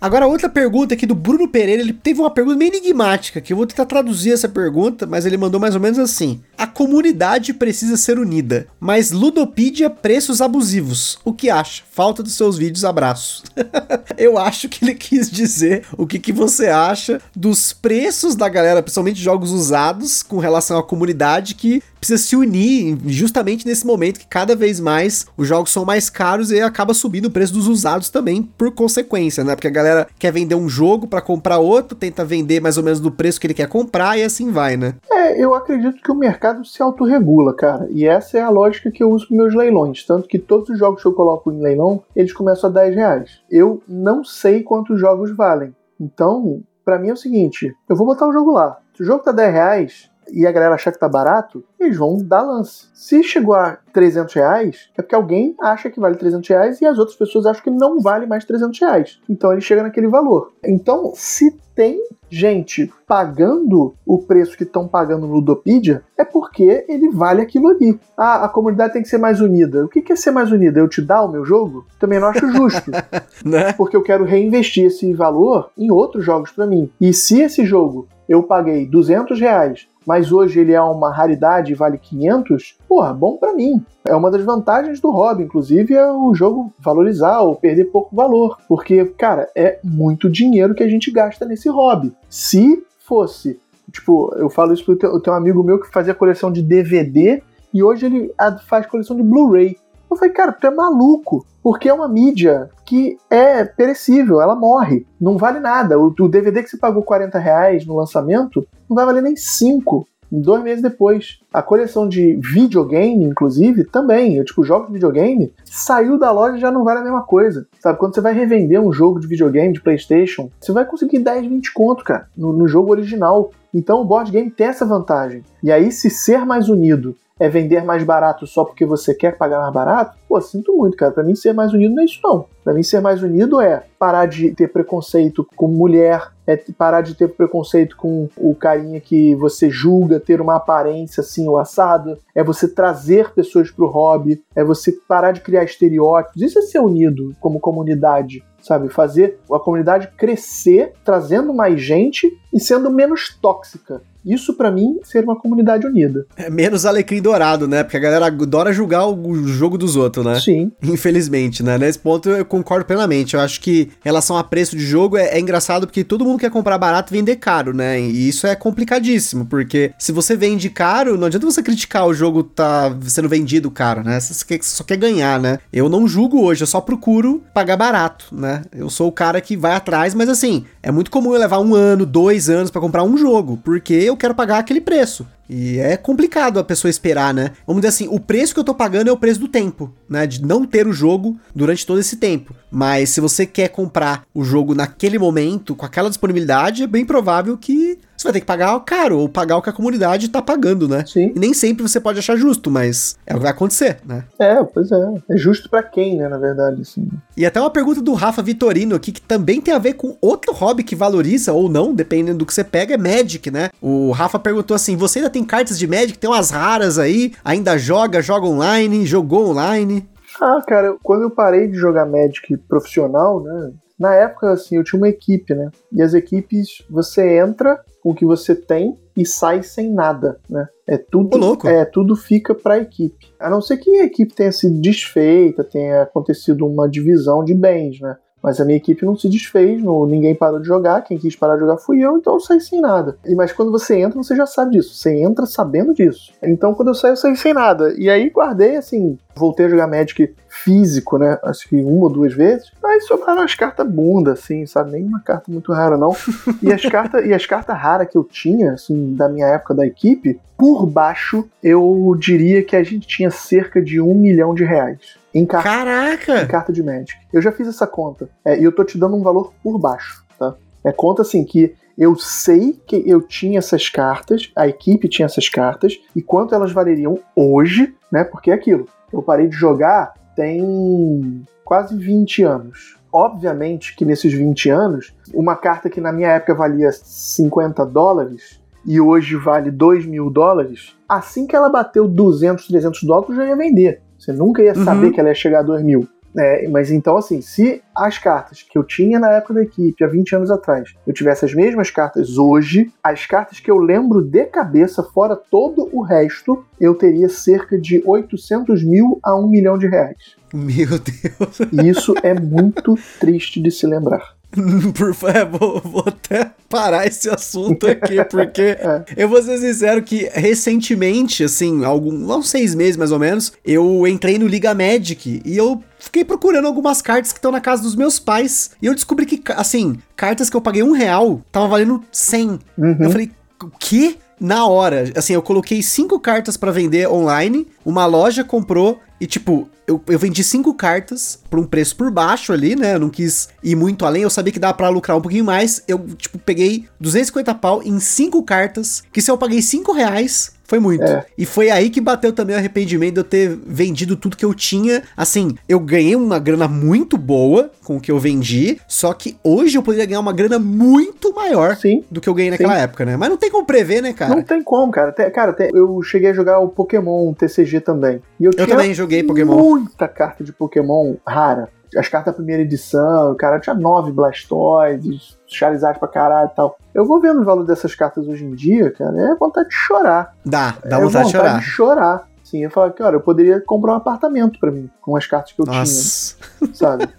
Agora, outra pergunta aqui do Bruno Pereira, ele teve uma pergunta meio enigmática, que eu vou tentar traduzir essa pergunta, mas ele mandou mais ou menos assim: A comunidade precisa ser unida, mas Ludopedia preços abusivos. O que acha? Falta dos seus vídeos, abraço. eu acho que ele quis dizer o que, que você acha dos preços da galera, principalmente jogos usados, com relação à comunidade que precisa se unir justamente nesse momento que cada vez mais os jogos são mais caros e acaba subindo o preço dos usados também por consequência, né? Porque a galera quer vender um jogo pra comprar outro, tenta vender mais ou menos do preço que ele quer comprar e assim vai, né? É, eu acredito que o mercado se autorregula, cara. E essa é a lógica que eu uso para meus leilões. Tanto que todos os jogos que eu coloco em leilão, eles começam a 10 reais. Eu não sei quantos jogos valem. Então, pra mim é o seguinte: eu vou botar o jogo lá. Se o jogo tá 10 reais e a galera achar que tá barato, eles vão dar lance. Se chegou a 300 reais, é porque alguém acha que vale 300 reais e as outras pessoas acham que não vale mais 300 reais. Então ele chega naquele valor. Então, se tem gente pagando o preço que estão pagando no Ludopedia, é porque ele vale aquilo ali. Ah, a comunidade tem que ser mais unida. O que é ser mais unida? Eu te dar o meu jogo? Também não acho justo. Né? porque eu quero reinvestir esse valor em outros jogos para mim. E se esse jogo eu paguei 200 reais, mas hoje ele é uma raridade e vale 500, porra, bom para mim. É uma das vantagens do hobby, inclusive, é o jogo valorizar ou perder pouco valor. Porque, cara, é muito dinheiro que a gente gasta nesse hobby. Se fosse, tipo, eu falo isso porque eu tenho um amigo meu que fazia coleção de DVD e hoje ele faz coleção de Blu-ray. Eu falei, cara, tu é maluco. Porque é uma mídia que é perecível, ela morre. Não vale nada. O, o DVD que você pagou 40 reais no lançamento não vai valer nem 5 dois meses depois. A coleção de videogame, inclusive, também. Eu, tipo, jogos de videogame, saiu da loja já não vale a mesma coisa. Sabe, quando você vai revender um jogo de videogame, de Playstation, você vai conseguir 10, 20 conto, cara, no, no jogo original. Então o board game tem essa vantagem. E aí, se ser mais unido é vender mais barato só porque você quer pagar mais barato, pô, sinto muito, cara. Pra mim, ser mais unido não é isso, não. Pra mim, ser mais unido é parar de ter preconceito com mulher, é parar de ter preconceito com o carinha que você julga ter uma aparência assim ou assado, é você trazer pessoas pro hobby, é você parar de criar estereótipos. Isso é ser unido como comunidade sabe? Fazer a comunidade crescer, trazendo mais gente e sendo menos tóxica. Isso para mim ser uma comunidade unida. É menos alecrim dourado, né? Porque a galera adora julgar o jogo dos outros, né? Sim. Infelizmente, né? Nesse ponto eu concordo plenamente. Eu acho que em relação a preço de jogo é, é engraçado porque todo mundo quer comprar barato e vender caro, né? E isso é complicadíssimo, porque se você vende caro, não adianta você criticar o jogo tá sendo vendido caro, né? Você só quer ganhar, né? Eu não julgo hoje, eu só procuro pagar barato, né? Eu sou o cara que vai atrás, mas assim, é muito comum eu levar um ano, dois anos para comprar um jogo, porque eu quero pagar aquele preço. E é complicado a pessoa esperar, né? Vamos dizer assim, o preço que eu tô pagando é o preço do tempo, né? De não ter o jogo durante todo esse tempo. Mas se você quer comprar o jogo naquele momento, com aquela disponibilidade, é bem provável que você vai ter que pagar caro, ou pagar o que a comunidade tá pagando, né? Sim. E nem sempre você pode achar justo, mas é o que vai acontecer, né? É, pois é. É justo para quem, né, na verdade, assim. E até uma pergunta do Rafa Vitorino aqui, que também tem a ver com outro hobby que valoriza ou não, dependendo do que você pega, é Magic, né? O Rafa perguntou assim: você ainda tem cartas de Magic? Tem umas raras aí? Ainda joga, joga online, jogou online? Ah, cara, quando eu parei de jogar Magic profissional, né? Na época, assim, eu tinha uma equipe, né? E as equipes, você entra com o que você tem e sai sem nada, né? É tudo, louco. é tudo fica para a equipe. A não ser que a equipe tenha sido desfeita, tenha acontecido uma divisão de bens, né? Mas a minha equipe não se desfez, não, ninguém parou de jogar, quem quis parar de jogar fui eu, então eu saí sem nada. E Mas quando você entra, você já sabe disso, você entra sabendo disso. Então quando eu saí, eu saí sem nada. E aí guardei, assim, voltei a jogar Magic físico, né? Acho que uma ou duas vezes. Aí sobraram as cartas bunda, assim, sabe? Nenhuma carta muito rara, não. E as cartas e as cartas raras que eu tinha, assim, da minha época da equipe, por baixo, eu diria que a gente tinha cerca de um milhão de reais. Em carta, Caraca! em carta de Magic. Eu já fiz essa conta. É, e eu tô te dando um valor por baixo, tá? É conta assim que eu sei que eu tinha essas cartas, a equipe tinha essas cartas, e quanto elas valeriam hoje, né? Porque é aquilo. Eu parei de jogar tem quase 20 anos. Obviamente que nesses 20 anos, uma carta que na minha época valia 50 dólares e hoje vale 2 mil dólares, assim que ela bateu 200, 300 dólares, eu já ia vender. Você nunca ia saber Uhum. que ela ia chegar a 2 mil. É, mas então, assim, se as cartas que eu tinha na época da equipe, há 20 anos atrás, eu tivesse as mesmas cartas hoje, as cartas que eu lembro de cabeça, fora todo o resto, eu teria cerca de 800 mil a 1 milhão de reais. Meu Deus. E isso é muito triste de se lembrar. Por favor, vou até parar esse assunto aqui, porque eu vou ser sincero que recentemente, assim, algum, uns seis meses mais ou menos, eu entrei no Liga Magic e eu fiquei procurando algumas cartas que estão na casa dos meus pais. E eu descobri que, assim, cartas que eu paguei um real tava valendo 100. Uhum. Eu falei, o quê? Na hora, assim, eu coloquei cinco cartas pra vender online, uma loja comprou e, tipo, eu, eu vendi cinco cartas por um preço por baixo ali, né? Eu não quis ir muito além, eu sabia que dava pra lucrar um pouquinho mais. Eu, tipo, peguei 250 pau em cinco cartas, que se eu paguei cinco reais, foi muito. É. E foi aí que bateu também o arrependimento de eu ter vendido tudo que eu tinha. Assim, eu ganhei uma grana muito boa com o que eu vendi, só que hoje eu poderia ganhar uma grana muito maior Sim. do que eu ganhei naquela Sim. época, né? Mas não tem como prever, né, cara? Não tem como, cara. Até- cara, até eu cheguei a jogar o Pokémon TCG também. E eu, Eu tinha também joguei Pokémon. muita carta de Pokémon rara. As cartas da primeira edição, cara, tinha nove Blastoise, Charizard pra caralho e tal. Eu vou vendo o valor dessas cartas hoje em dia, cara, é vontade de chorar. Dá, dá é vontade de chorar. de chorar. Sim, eu que, olha, eu poderia comprar um apartamento pra mim, com as cartas que eu Nossa. tinha, sabe?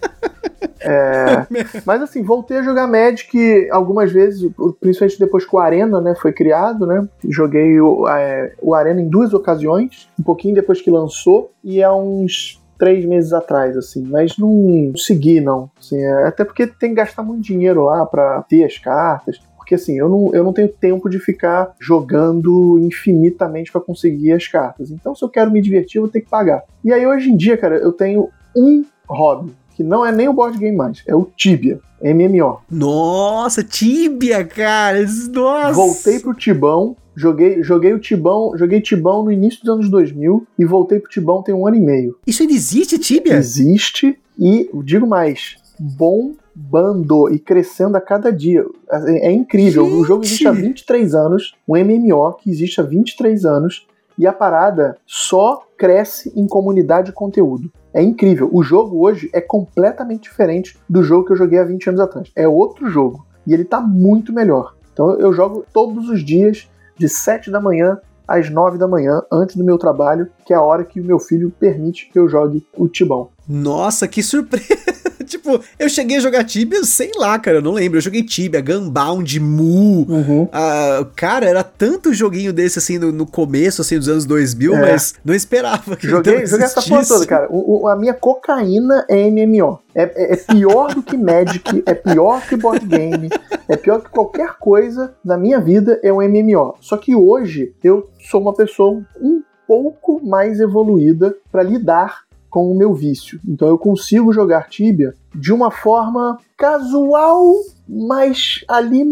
É, mas assim, voltei a jogar Magic algumas vezes, principalmente depois que o Arena né, foi criado, né? Joguei o, é, o Arena em duas ocasiões, um pouquinho depois que lançou, e há uns três meses atrás, assim, mas não segui, não. Assim, é, até porque tem que gastar muito dinheiro lá pra ter as cartas. Porque assim, eu não, eu não tenho tempo de ficar jogando infinitamente para conseguir as cartas. Então, se eu quero me divertir, eu vou ter que pagar. E aí, hoje em dia, cara, eu tenho um hobby, que não é nem o board game mais, é o Tibia. MMO. Nossa, Tibia, cara. Nossa. Voltei pro Tibão, joguei, joguei o Tibão, joguei Tibão no início dos anos 2000 e voltei pro Tibão tem um ano e meio. Isso ainda existe, Tibia? Existe e digo mais, bombando e crescendo a cada dia. É, é incrível. Gente. O jogo existe há 23 anos, um MMO que existe há 23 anos e a parada só cresce em comunidade e conteúdo. É incrível. O jogo hoje é completamente diferente do jogo que eu joguei há 20 anos atrás. É outro jogo. E ele tá muito melhor. Então eu jogo todos os dias, de 7 da manhã às 9 da manhã, antes do meu trabalho, que é a hora que o meu filho permite que eu jogue o Tibão. Nossa, que surpresa! Tipo, eu cheguei a jogar Tibia, sei lá, cara, eu não lembro. Eu joguei Tibia, Gunbound, Mu. Uhum. Ah, cara, era tanto joguinho desse assim no, no começo, assim, dos anos 2000, É. mas não esperava que Joguei, então joguei essa porra toda, cara. O- o- a minha cocaína é MMO. É, é- é pior do que Magic, é pior que board game, é pior que qualquer coisa na minha vida é um MMO. Só que hoje eu sou uma pessoa um pouco mais evoluída para lidar com o meu vício. Então eu consigo jogar Tibia de uma forma casual, mas ali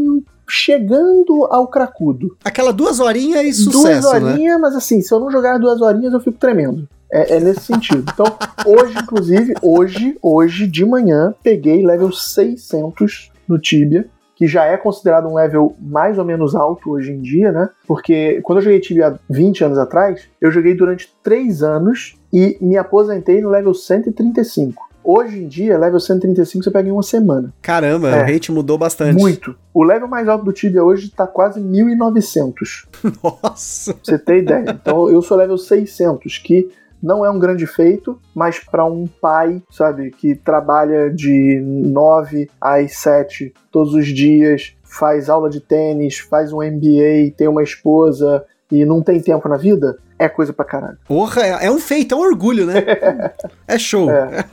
chegando ao cracudo. Aquela duas horinhas e duas sucesso, né? horinhas, mas assim, se eu não jogar duas horinhas, eu fico tremendo. É, é nesse sentido. Então, hoje, inclusive, hoje, hoje de manhã, peguei level 600 no Tibia, que já é considerado um level mais ou menos alto hoje em dia, né? Porque quando eu joguei Tibia há 20 anos atrás, eu joguei durante 3 anos e me aposentei no level 135. Hoje em dia, level 135 você pega em uma semana. Caramba, É. o rate mudou bastante. Muito. O level mais alto do Tibia hoje tá quase 1900. Nossa. Pra você ter ideia. Então eu sou level 600, que não é um grande feito, mas para um pai, sabe, que trabalha de 9 às 7 todos os dias, faz aula de tênis, faz um MBA, tem uma esposa e não tem tempo na vida, é coisa pra caralho. Porra, é, é um feito, é um orgulho, né? é show. É.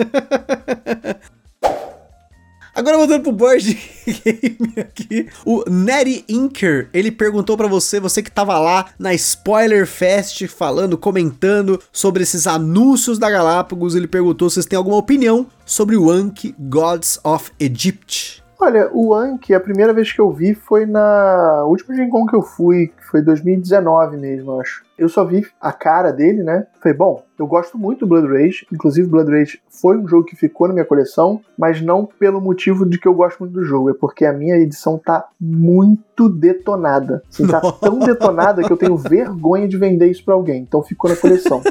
Agora voltando pro board game aqui, o Netty Inker, ele perguntou pra você, você que tava lá na Spoiler Fest falando, comentando sobre esses anúncios da Galápagos, ele perguntou se vocês têm alguma opinião sobre o Anki Gods of Egypt. Olha, o Anki, a primeira vez que eu vi foi na última Gen Con que eu fui, que foi 2019 mesmo, eu acho. Eu só vi a cara dele, né? Falei, bom, eu gosto muito do Blood Rage, inclusive Blood Rage foi um jogo que ficou na minha coleção, mas não pelo motivo de que eu gosto muito do jogo, é porque a minha edição tá muito detonada. Assim, tá tão detonada que eu tenho vergonha de vender isso pra alguém, então ficou na coleção.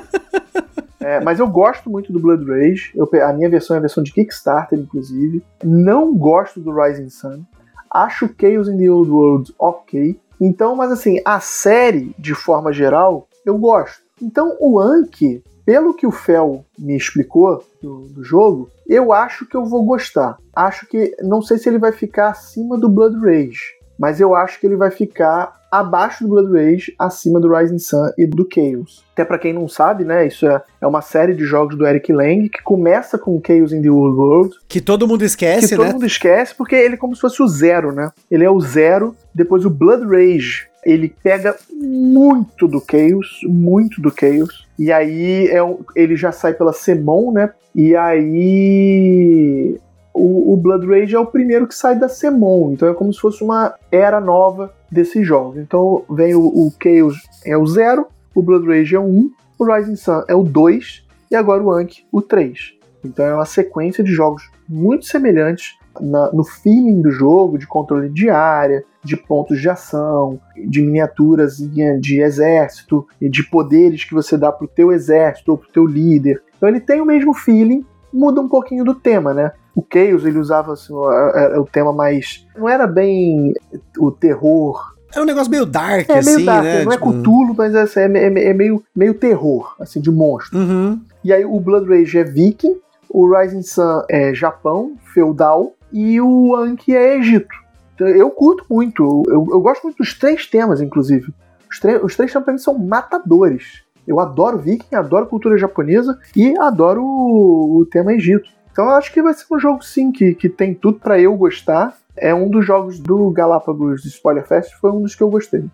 É, mas eu gosto muito do Blood Rage. Eu a minha versão é a versão de Kickstarter, inclusive. Não gosto do Rising Sun. Acho Chaos in the Old World ok. Então, mas assim, a série, de forma geral, eu gosto. Então, o Anki, pelo que o Fel me explicou do, do jogo, eu acho que eu vou gostar. Acho que. Não sei se ele vai ficar acima do Blood Rage. Mas eu acho que ele vai ficar abaixo do Blood Rage, acima do Rising Sun e do Chaos. Até pra quem não sabe, né, isso é, é uma série de jogos do Eric Lang que começa com Chaos in the Old World, Que todo mundo esquece, que todo né? mundo esquece porque ele é como se fosse o zero, né? Ele é o zero, depois o Blood Rage, ele pega muito do Chaos, muito do Chaos, e aí é ele já sai pela Semon, né? E aí o, o Blood Rage é o primeiro que sai da Semon, então é como se fosse uma era nova desses jogos. Então vem o, o Chaos é o zero, o Blood Rage é o 1, o Rising Sun é o 2 e agora o Anki o 3. Então é uma sequência de jogos muito semelhantes na- no feeling do jogo, de controle de área, de pontos de ação, de miniaturas de exército, de poderes que você dá pro teu exército ou pro teu líder. Então ele tem o mesmo feeling, muda um pouquinho do tema, né? O Chaos ele usava assim, o, o tema mais. Não era bem o terror. É um negócio meio dark, É meio assim, dark, né? não é Tipo, Cthulhu, mas é, assim, é, é- é meio, meio terror, assim, de monstro. Uhum. E aí o Blood Rage é viking, o Rising Sun é Japão, feudal, e o Anki é Egito. Então, Eu curto muito, eu, eu gosto muito dos três temas, inclusive. Os, os três temas pra mim são matadores. Eu adoro Viking, adoro cultura japonesa e adoro o, o tema Egito. Então eu acho que vai ser um jogo sim que, que tem tudo para eu gostar. É um dos jogos do Galápagos Spoiler Fest, foi um dos que eu gostei.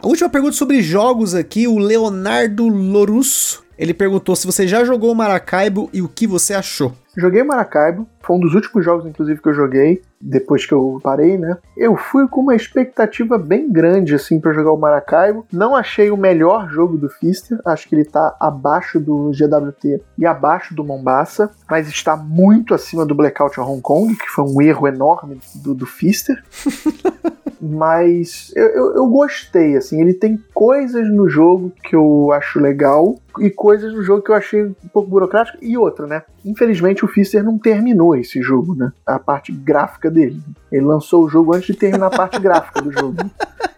A última pergunta sobre jogos aqui, o Leonardo Lorusso. Ele perguntou se você já jogou Maracaibo e o que você achou. Joguei Maracaibo, foi um dos últimos jogos, inclusive, que eu joguei, depois que eu parei, né? Eu fui com uma expectativa bem grande, assim, para jogar o Maracaibo. Não achei o melhor jogo do Fister, acho que ele tá abaixo do GWT e abaixo do Mombasa, mas está muito acima do Blackout Hong Kong, que foi um erro enorme do, do Fister. mas eu, eu, eu, gostei, assim, ele tem coisas no jogo que eu acho legal e coisas no jogo que eu achei um pouco burocrático e outra, né? Infelizmente o Fister não terminou esse jogo, né? A parte gráfica dele. Ele lançou o jogo antes de terminar a parte gráfica do jogo.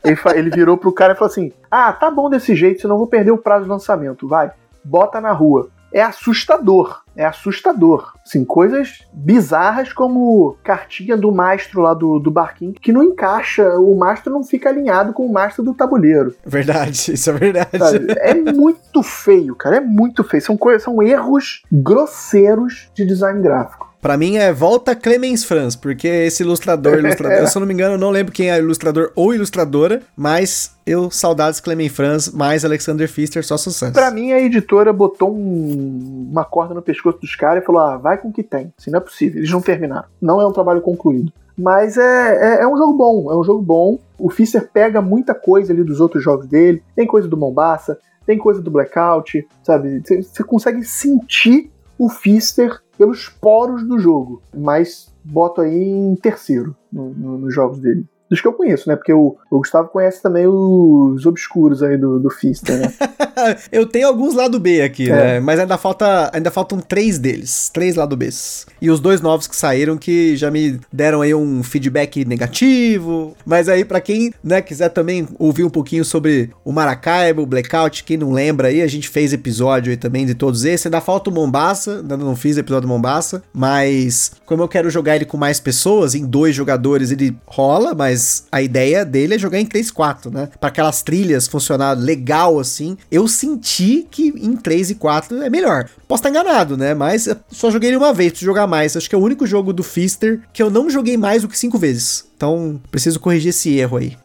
Ele, ele virou pro cara e falou assim: Ah, tá bom desse jeito, senão eu vou perder o prazo de lançamento. Vai, bota na rua é assustador. É assustador. Assim, coisas bizarras como cartinha do mastro lá do, do barquinho que não encaixa, o mastro não fica alinhado com o mastro do tabuleiro. Verdade, isso é verdade. Sabe? É muito feio, cara. É muito feio. São, coisas, são erros grosseiros de design gráfico. Pra mim é volta Clemens Franz, porque esse ilustrador, ilustrador, se eu não me engano, eu não lembro quem é ilustrador ou ilustradora, mas eu, saudades Clemens Franz, mais Alexander Pfister, só sucesso. Pra mim, a editora botou um, uma corda no pescoço dos caras e falou: ah, vai com o que tem. Assim, não é possível, eles não terminaram. Não é um trabalho concluído. Mas é, é, é, um jogo bom, é um jogo bom. O Fischer pega muita coisa ali dos outros jogos dele. Tem coisa do Mombasa, tem coisa do Blackout, sabe? Você consegue sentir o Fister pelos poros do jogo, mas boto aí em terceiro no, no, nos jogos dele dos que eu conheço, né? Porque o, o Gustavo conhece também os obscuros aí do, do Fister, né? eu tenho alguns lado B aqui, é. né? Mas ainda falta ainda faltam três deles, três lado Bs. E os dois novos que saíram que já me deram aí um feedback negativo. Mas aí para quem, né, quiser também ouvir um pouquinho sobre o Maracaibo, o Blackout, quem não lembra aí, a gente fez episódio aí também de todos esses. Ainda falta o Mombasa, ainda não fiz episódio do Mombasa, mas como eu quero jogar ele com mais pessoas, em dois jogadores ele rola, mas mas a ideia dele é jogar em 3-4, né? Para aquelas trilhas funcionar legal assim. Eu senti que em 3 e 4 é melhor. Posso estar enganado, né? Mas só joguei ele uma vez, preciso jogar mais. Acho que é o único jogo do Fister que eu não joguei mais do que 5 vezes. Então, preciso corrigir esse erro aí.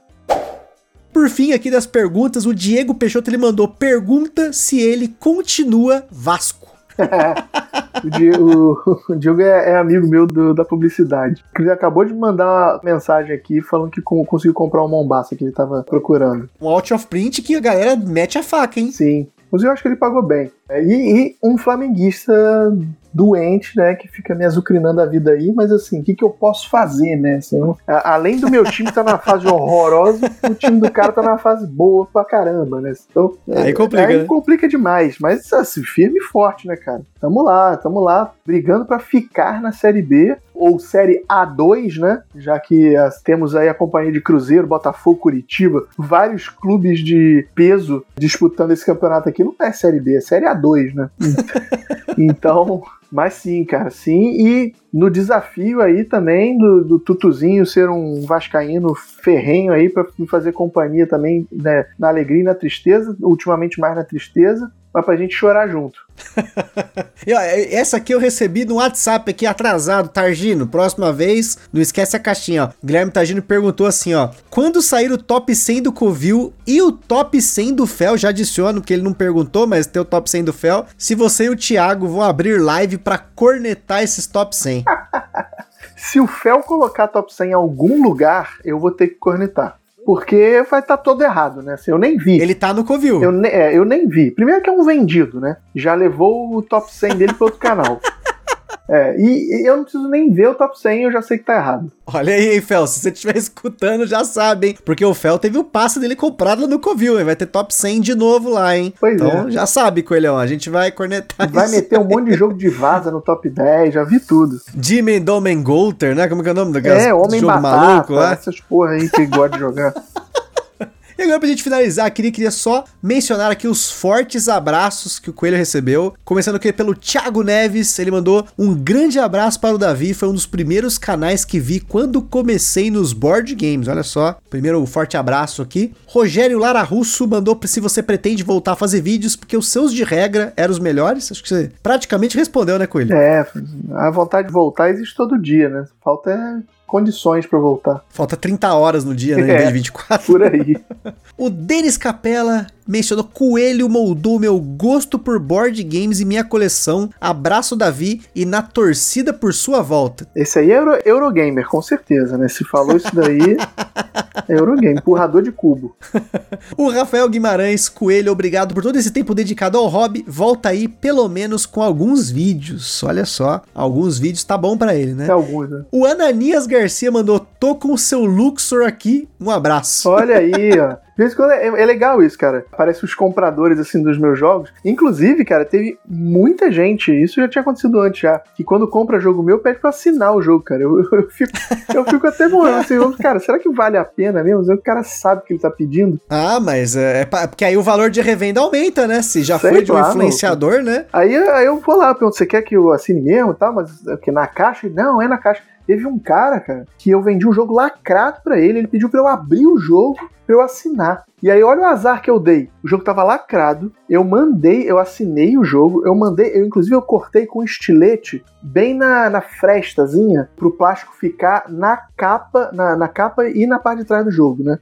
Por fim, aqui das perguntas, o Diego Peixoto ele mandou pergunta se ele continua Vasco. o, Diego, o Diego é, é, amigo meu do, da publicidade. Ele acabou de mandar uma mensagem aqui falando que conseguiu comprar um Mombasa que ele tava procurando. Um out of print que a galera mete a faca, hein? Sim. Mas eu acho que ele pagou bem. É, e, e um flamenguista doente, né, que fica me azucrinando a vida aí, mas assim, o que, que eu posso fazer, né? Assim, eu, a, além do meu time estar tá na fase horrorosa, o time do cara tá na fase boa pra caramba, né? Então, aí complica, aí né? complica demais, mas assim, firme e forte, né, cara? Tamo lá, tamo lá, brigando para ficar na Série B, ou Série A2, né? Já que as, temos aí a companhia de Cruzeiro, Botafogo, Curitiba, vários clubes de peso disputando esse campeonato aqui. Não é Série B, é Série A2, né? então, mas sim, cara, sim. E no desafio aí também do, do Tutuzinho ser um vascaíno ferrenho aí para me fazer companhia também né, na alegria e na tristeza, ultimamente mais na tristeza mas pra gente chorar junto. e, ó, essa aqui eu recebi no WhatsApp aqui atrasado, Targino. Próxima vez, não esquece a caixinha, ó. Guilherme Targino perguntou assim, ó: "Quando sair o top 100 do Covil e o top 100 do Fel, já adiciono que ele não perguntou, mas tem o top 100 do Fel. Se você e o Thiago vão abrir live para cornetar esses top 100." Se o Fel colocar top 100 em algum lugar, eu vou ter que cornetar porque vai estar tá todo errado, né? Assim, eu nem vi. Ele tá no Covil. Eu, ne é, eu nem vi. Primeiro que é um vendido, né? Já levou o top 100 dele para outro canal. É, e, e, eu não preciso nem ver o top 100, eu já sei que tá errado. Olha aí, Fel, se você estiver escutando, já sabe, hein? Porque o Fel teve o passe dele comprado no Covil, hein? Vai ter top 100 de novo lá, hein? Pois então, é. já sabe, Coelhão, a gente vai cornetar Vai meter um monte de jogo de vaza no top 10, já vi tudo. Demon Domen Golter, né? Como é que é o nome daquelas? É, Homem jogo Batata, maluco, lá? essas porra aí que gosta de jogar. E agora pra gente finalizar, queria, queria só mencionar aqui os fortes abraços que o Coelho recebeu. Começando aqui pelo Thiago Neves, ele mandou um grande abraço para o Davi, foi um dos primeiros canais que vi quando comecei nos board games, olha só. Primeiro forte abraço aqui. Rogério Lara Russo mandou se você pretende voltar a fazer vídeos, porque os seus de regra eram os melhores. Acho que você praticamente respondeu, né, Coelho? É, a vontade de voltar existe todo dia, né? Falta é condições para voltar. Falta 30 horas no dia, né? Em vez de 24. Por aí. o Denis Capella mencionou Coelho moldou meu gosto por board games e minha coleção. Abraço, Davi, e na torcida por sua volta. Esse aí é Euro, Eurogamer, com certeza, né? Se falou isso daí, é Eurogamer, empurrador de cubo. o Rafael Guimarães, Coelho, obrigado por todo esse tempo dedicado ao hobby. Volta aí, pelo menos com alguns vídeos. Olha só, alguns vídeos tá bom para ele, né? É alguns, né? O Ananias Garcia mandou: tô com o seu Luxor aqui. Um abraço. Olha aí, ó. De vez em quando é, é, legal isso, cara. Parece os compradores, assim, dos meus jogos. Inclusive, cara, teve muita gente, isso já tinha acontecido antes já, que quando compra jogo meu, pede pra assinar o jogo, cara. Eu, eu, fico, eu fico até morrendo assim, cara, será que vale a pena mesmo? O cara sabe o que ele tá pedindo. Ah, mas é, é porque aí o valor de revenda aumenta, né? Se já Sei foi de um lá, influenciador, né? Aí, aí eu vou lá, pergunto, você quer que eu assine mesmo e tal? Mas é que na caixa? Não, é na caixa. Teve um cara, cara, que eu vendi um jogo lacrado para ele, ele pediu para eu abrir o jogo pra eu assinar. E aí, olha o azar que eu dei. O jogo tava lacrado, eu mandei, eu assinei o jogo, eu mandei, eu inclusive eu cortei com estilete bem na, na frestazinha pro plástico ficar na capa, na, na capa e na parte de trás do jogo, né?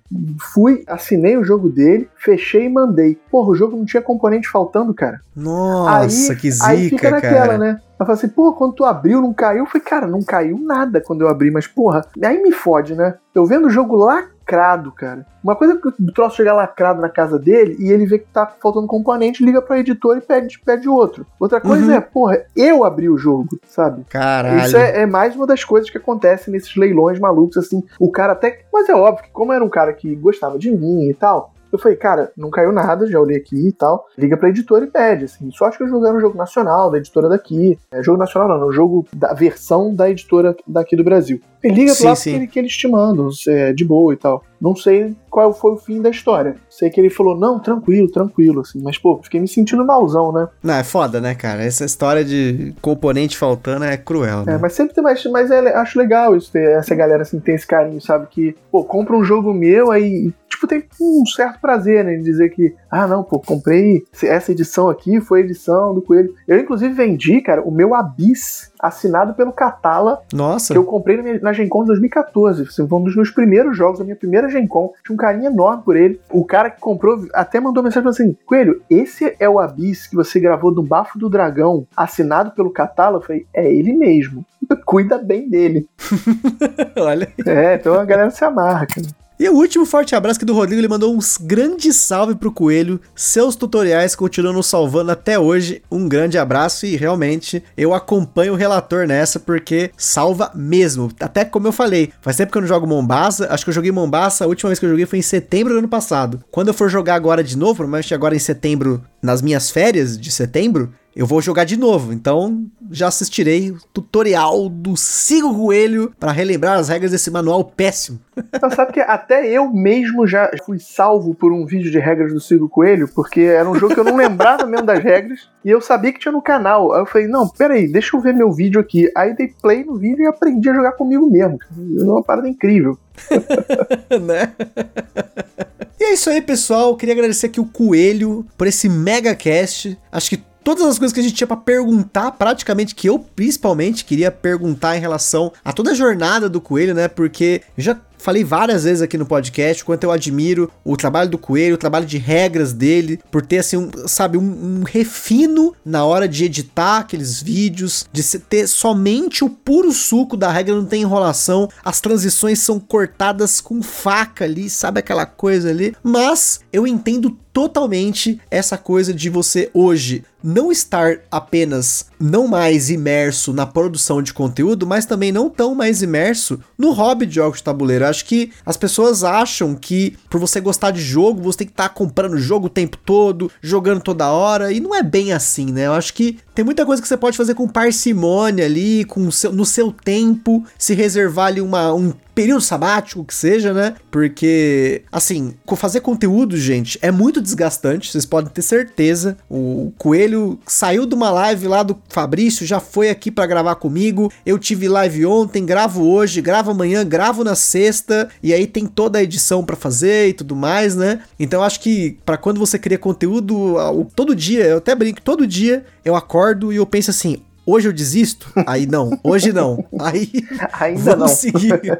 Fui, assinei o jogo dele, fechei e mandei. Porra, o jogo não tinha componente faltando, cara. Nossa, aí, que zica, aí fica naquela, cara. né? Eu falei assim, pô, quando tu abriu, não caiu? Eu falei, cara, não caiu nada quando eu abri, mas porra, aí me fode, né? Eu vendo o jogo lacrado, cara. Uma coisa é que o troço chegar lacrado na casa dele e ele vê que tá faltando componente, liga pro editor e pede, pede outro. Outra coisa uhum. é, porra, eu abri o jogo, sabe? Caralho. Isso é, é, mais uma das coisas que acontece nesses leilões malucos, assim. O cara até. Mas é óbvio que, como era um cara que gostava de mim e tal, eu falei, cara, não caiu nada, já olhei aqui e tal. Liga pra editora e pede, assim. Só acho que eu joguei no jogo nacional, da editora daqui. É, jogo nacional não, no jogo da versão da editora daqui do Brasil. E liga sim, lá sim. Porque, ele, que eles te mandam, é, de boa e tal. Não sei qual foi o fim da história. Sei que ele falou, não, tranquilo, tranquilo, assim. Mas, pô, fiquei me sentindo malzão, né? Não, é foda, né, cara? Essa história de componente faltando é cruel, né? É, mas sempre tem mais. Mas é, acho legal isso, ter essa galera assim, tem esse carinho, sabe? Que, pô, compra um jogo meu, aí tipo, tem um certo prazer né, em dizer que, ah, não, pô, comprei essa edição aqui, foi a edição do Coelho. Eu, inclusive, vendi, cara, o meu Abyss assinado pelo Catala. Nossa. Que eu comprei na, na Gen Con de 2014. Assim, foi um dos meus primeiros jogos, da minha primeira Gen Con. Tinha um carinho enorme por ele. O cara que comprou até mandou mensagem assim: Coelho, esse é o Abyss que você gravou do Bafo do Dragão, assinado pelo Catala? Eu falei: é ele mesmo. Cuida bem dele. Olha. É, então a galera se amarra, cara. E o último forte abraço aqui do Rodrigo, ele mandou uns grandes salve pro Coelho. Seus tutoriais continuam nos salvando até hoje. Um grande abraço e realmente eu acompanho o relator nessa porque salva mesmo. Até como eu falei, faz tempo que eu não jogo Mombasa. Acho que eu joguei Mombasa, a última vez que eu joguei foi em setembro do ano passado. Quando eu for jogar agora de novo, provavelmente agora em setembro, nas minhas férias de setembro, eu vou jogar de novo. Então, já assistirei o tutorial do Sigo Coelho para relembrar as regras desse manual péssimo. Então, sabe que até eu mesmo já fui salvo por um vídeo de regras do Sigo Coelho, porque era um jogo que eu não lembrava mesmo das regras e eu sabia que tinha no canal. Aí eu falei, não, peraí, deixa eu ver meu vídeo aqui. Aí dei play no vídeo e aprendi a jogar comigo mesmo. É uma parada incrível. né? E é isso aí, pessoal. Eu queria agradecer aqui o Coelho por esse mega cast. Acho que todas as coisas que a gente tinha para perguntar, praticamente que eu principalmente queria perguntar em relação a toda a jornada do coelho, né? Porque já Falei várias vezes aqui no podcast quanto eu admiro o trabalho do Coelho, o trabalho de regras dele, por ter, assim, um, sabe, um, um refino na hora de editar aqueles vídeos, de ter somente o puro suco da regra, não tem enrolação, as transições são cortadas com faca ali, sabe aquela coisa ali? Mas eu entendo totalmente essa coisa de você hoje não estar apenas não mais imerso na produção de conteúdo, mas também não tão mais imerso no hobby de jogos de tabuleiro. Acho que as pessoas acham que por você gostar de jogo, você tem que estar tá comprando jogo o tempo todo, jogando toda hora, e não é bem assim, né? Eu acho que Tem muita coisa que você pode fazer com parcimônia ali, com seu, no seu tempo, se reservar ali uma, um período sabático que seja, né? Porque, assim, fazer conteúdo, gente, é muito desgastante, vocês podem ter certeza. O Coelho saiu de uma live lá do Fabrício, já foi aqui para gravar comigo. Eu tive live ontem, gravo hoje, gravo amanhã, gravo na sexta, e aí tem toda a edição para fazer e tudo mais, né? Então acho que para quando você cria conteúdo, todo dia, eu até brinco, todo dia eu acordo e eu penso assim, Hoje eu desisto? Aí não. Hoje não. Aí. Ainda não. Seguir.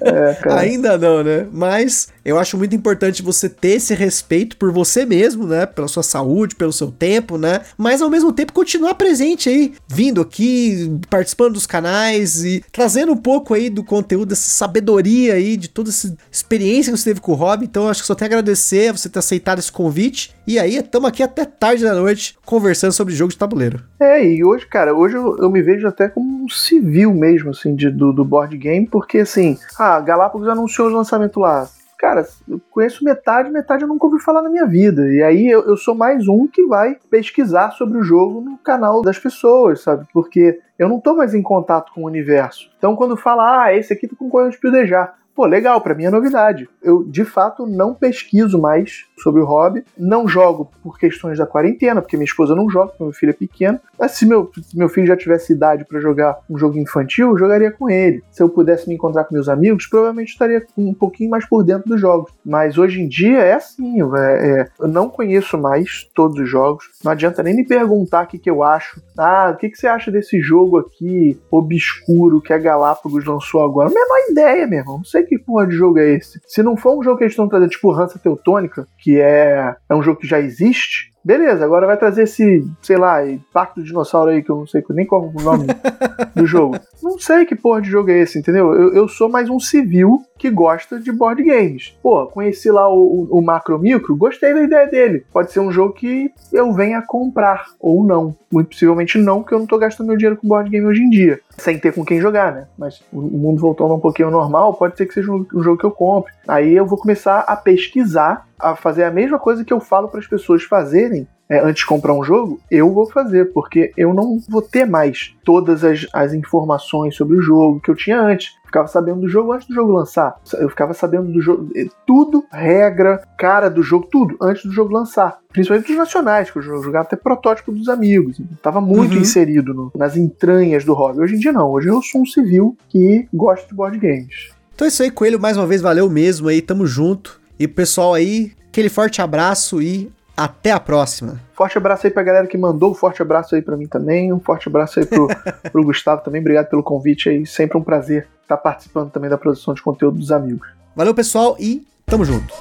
é, Ainda não, né? Mas eu acho muito importante você ter esse respeito por você mesmo, né? Pela sua saúde, pelo seu tempo, né? Mas ao mesmo tempo continuar presente aí, vindo aqui, participando dos canais e trazendo um pouco aí do conteúdo, dessa sabedoria aí, de toda essa experiência que você teve com o hobby. Então eu acho que só tenho a agradecer a você ter aceitado esse convite. E aí, estamos aqui até tarde da noite conversando sobre jogo de tabuleiro. É, e hoje, cara, hoje eu, eu me vejo até como um civil mesmo, assim, de, do, do board game, porque assim, ah, Galápagos anunciou o lançamento lá cara, eu conheço metade, metade eu nunca ouvi falar na minha vida. E aí eu, eu, sou mais um que vai pesquisar sobre o jogo no canal das pessoas, sabe? Porque eu não tô mais em contato com o universo. Então quando fala, ah, esse aqui tá com coisa de pidejar pô, legal, para mim é novidade. Eu, de fato, não pesquiso mais sobre o hobby, não jogo por questões da quarentena, porque minha esposa não joga, porque meu filho é pequeno. Mas se meu, se meu filho já tivesse idade para jogar um jogo infantil, eu jogaria com ele. Se eu pudesse me encontrar com meus amigos, provavelmente estaria um pouquinho mais por dentro dos jogos. Mas hoje em dia é assim, é, é, eu não conheço mais todos os jogos. Não adianta nem me perguntar o que, que eu acho. Ah, o que, que você acha desse jogo aqui obscuro que a Galápagos lançou agora? Menor ideia, meu irmão. Não sei que porra de jogo é esse? Se não for um jogo que eles estão trazendo, tipo Hansa Teutônica, que é, é um jogo que já existe, Beleza, agora vai trazer esse, sei lá, Pacto do Dinossauro aí, que eu não sei nem qual é o nome do jogo. Não sei que porra de jogo é esse, entendeu? Eu, eu sou mais um civil que gosta de board games. Pô, conheci lá o, o, o Macro Micro, gostei da ideia dele. Pode ser um jogo que eu venha comprar, ou não. Muito possivelmente não, porque eu não tô gastando meu dinheiro com board game hoje em dia. Sem ter com quem jogar, né? Mas o mundo voltando um pouquinho ao normal, pode ser que seja um, um jogo que eu compre. Aí eu vou começar a pesquisar a fazer a mesma coisa que eu falo para as pessoas fazerem é, antes de comprar um jogo, eu vou fazer, porque eu não vou ter mais todas as, as informações sobre o jogo que eu tinha antes. ficava sabendo do jogo antes do jogo lançar. Eu ficava sabendo do jogo, eh, tudo, regra, cara do jogo, tudo, antes do jogo lançar. Principalmente dos nacionais, que eu jogava até protótipo dos amigos. Tava muito uhum. inserido no, nas entranhas do hobby. Hoje em dia não, hoje eu sou um civil que gosta de board games. Então é isso aí, Coelho, mais uma vez, valeu mesmo aí, tamo junto. E pessoal aí, aquele forte abraço e até a próxima. Forte abraço aí pra galera que mandou, um forte abraço aí para mim também, um forte abraço aí pro, pro Gustavo também, obrigado pelo convite aí, sempre um prazer estar participando também da produção de conteúdo dos amigos. Valeu pessoal e tamo junto.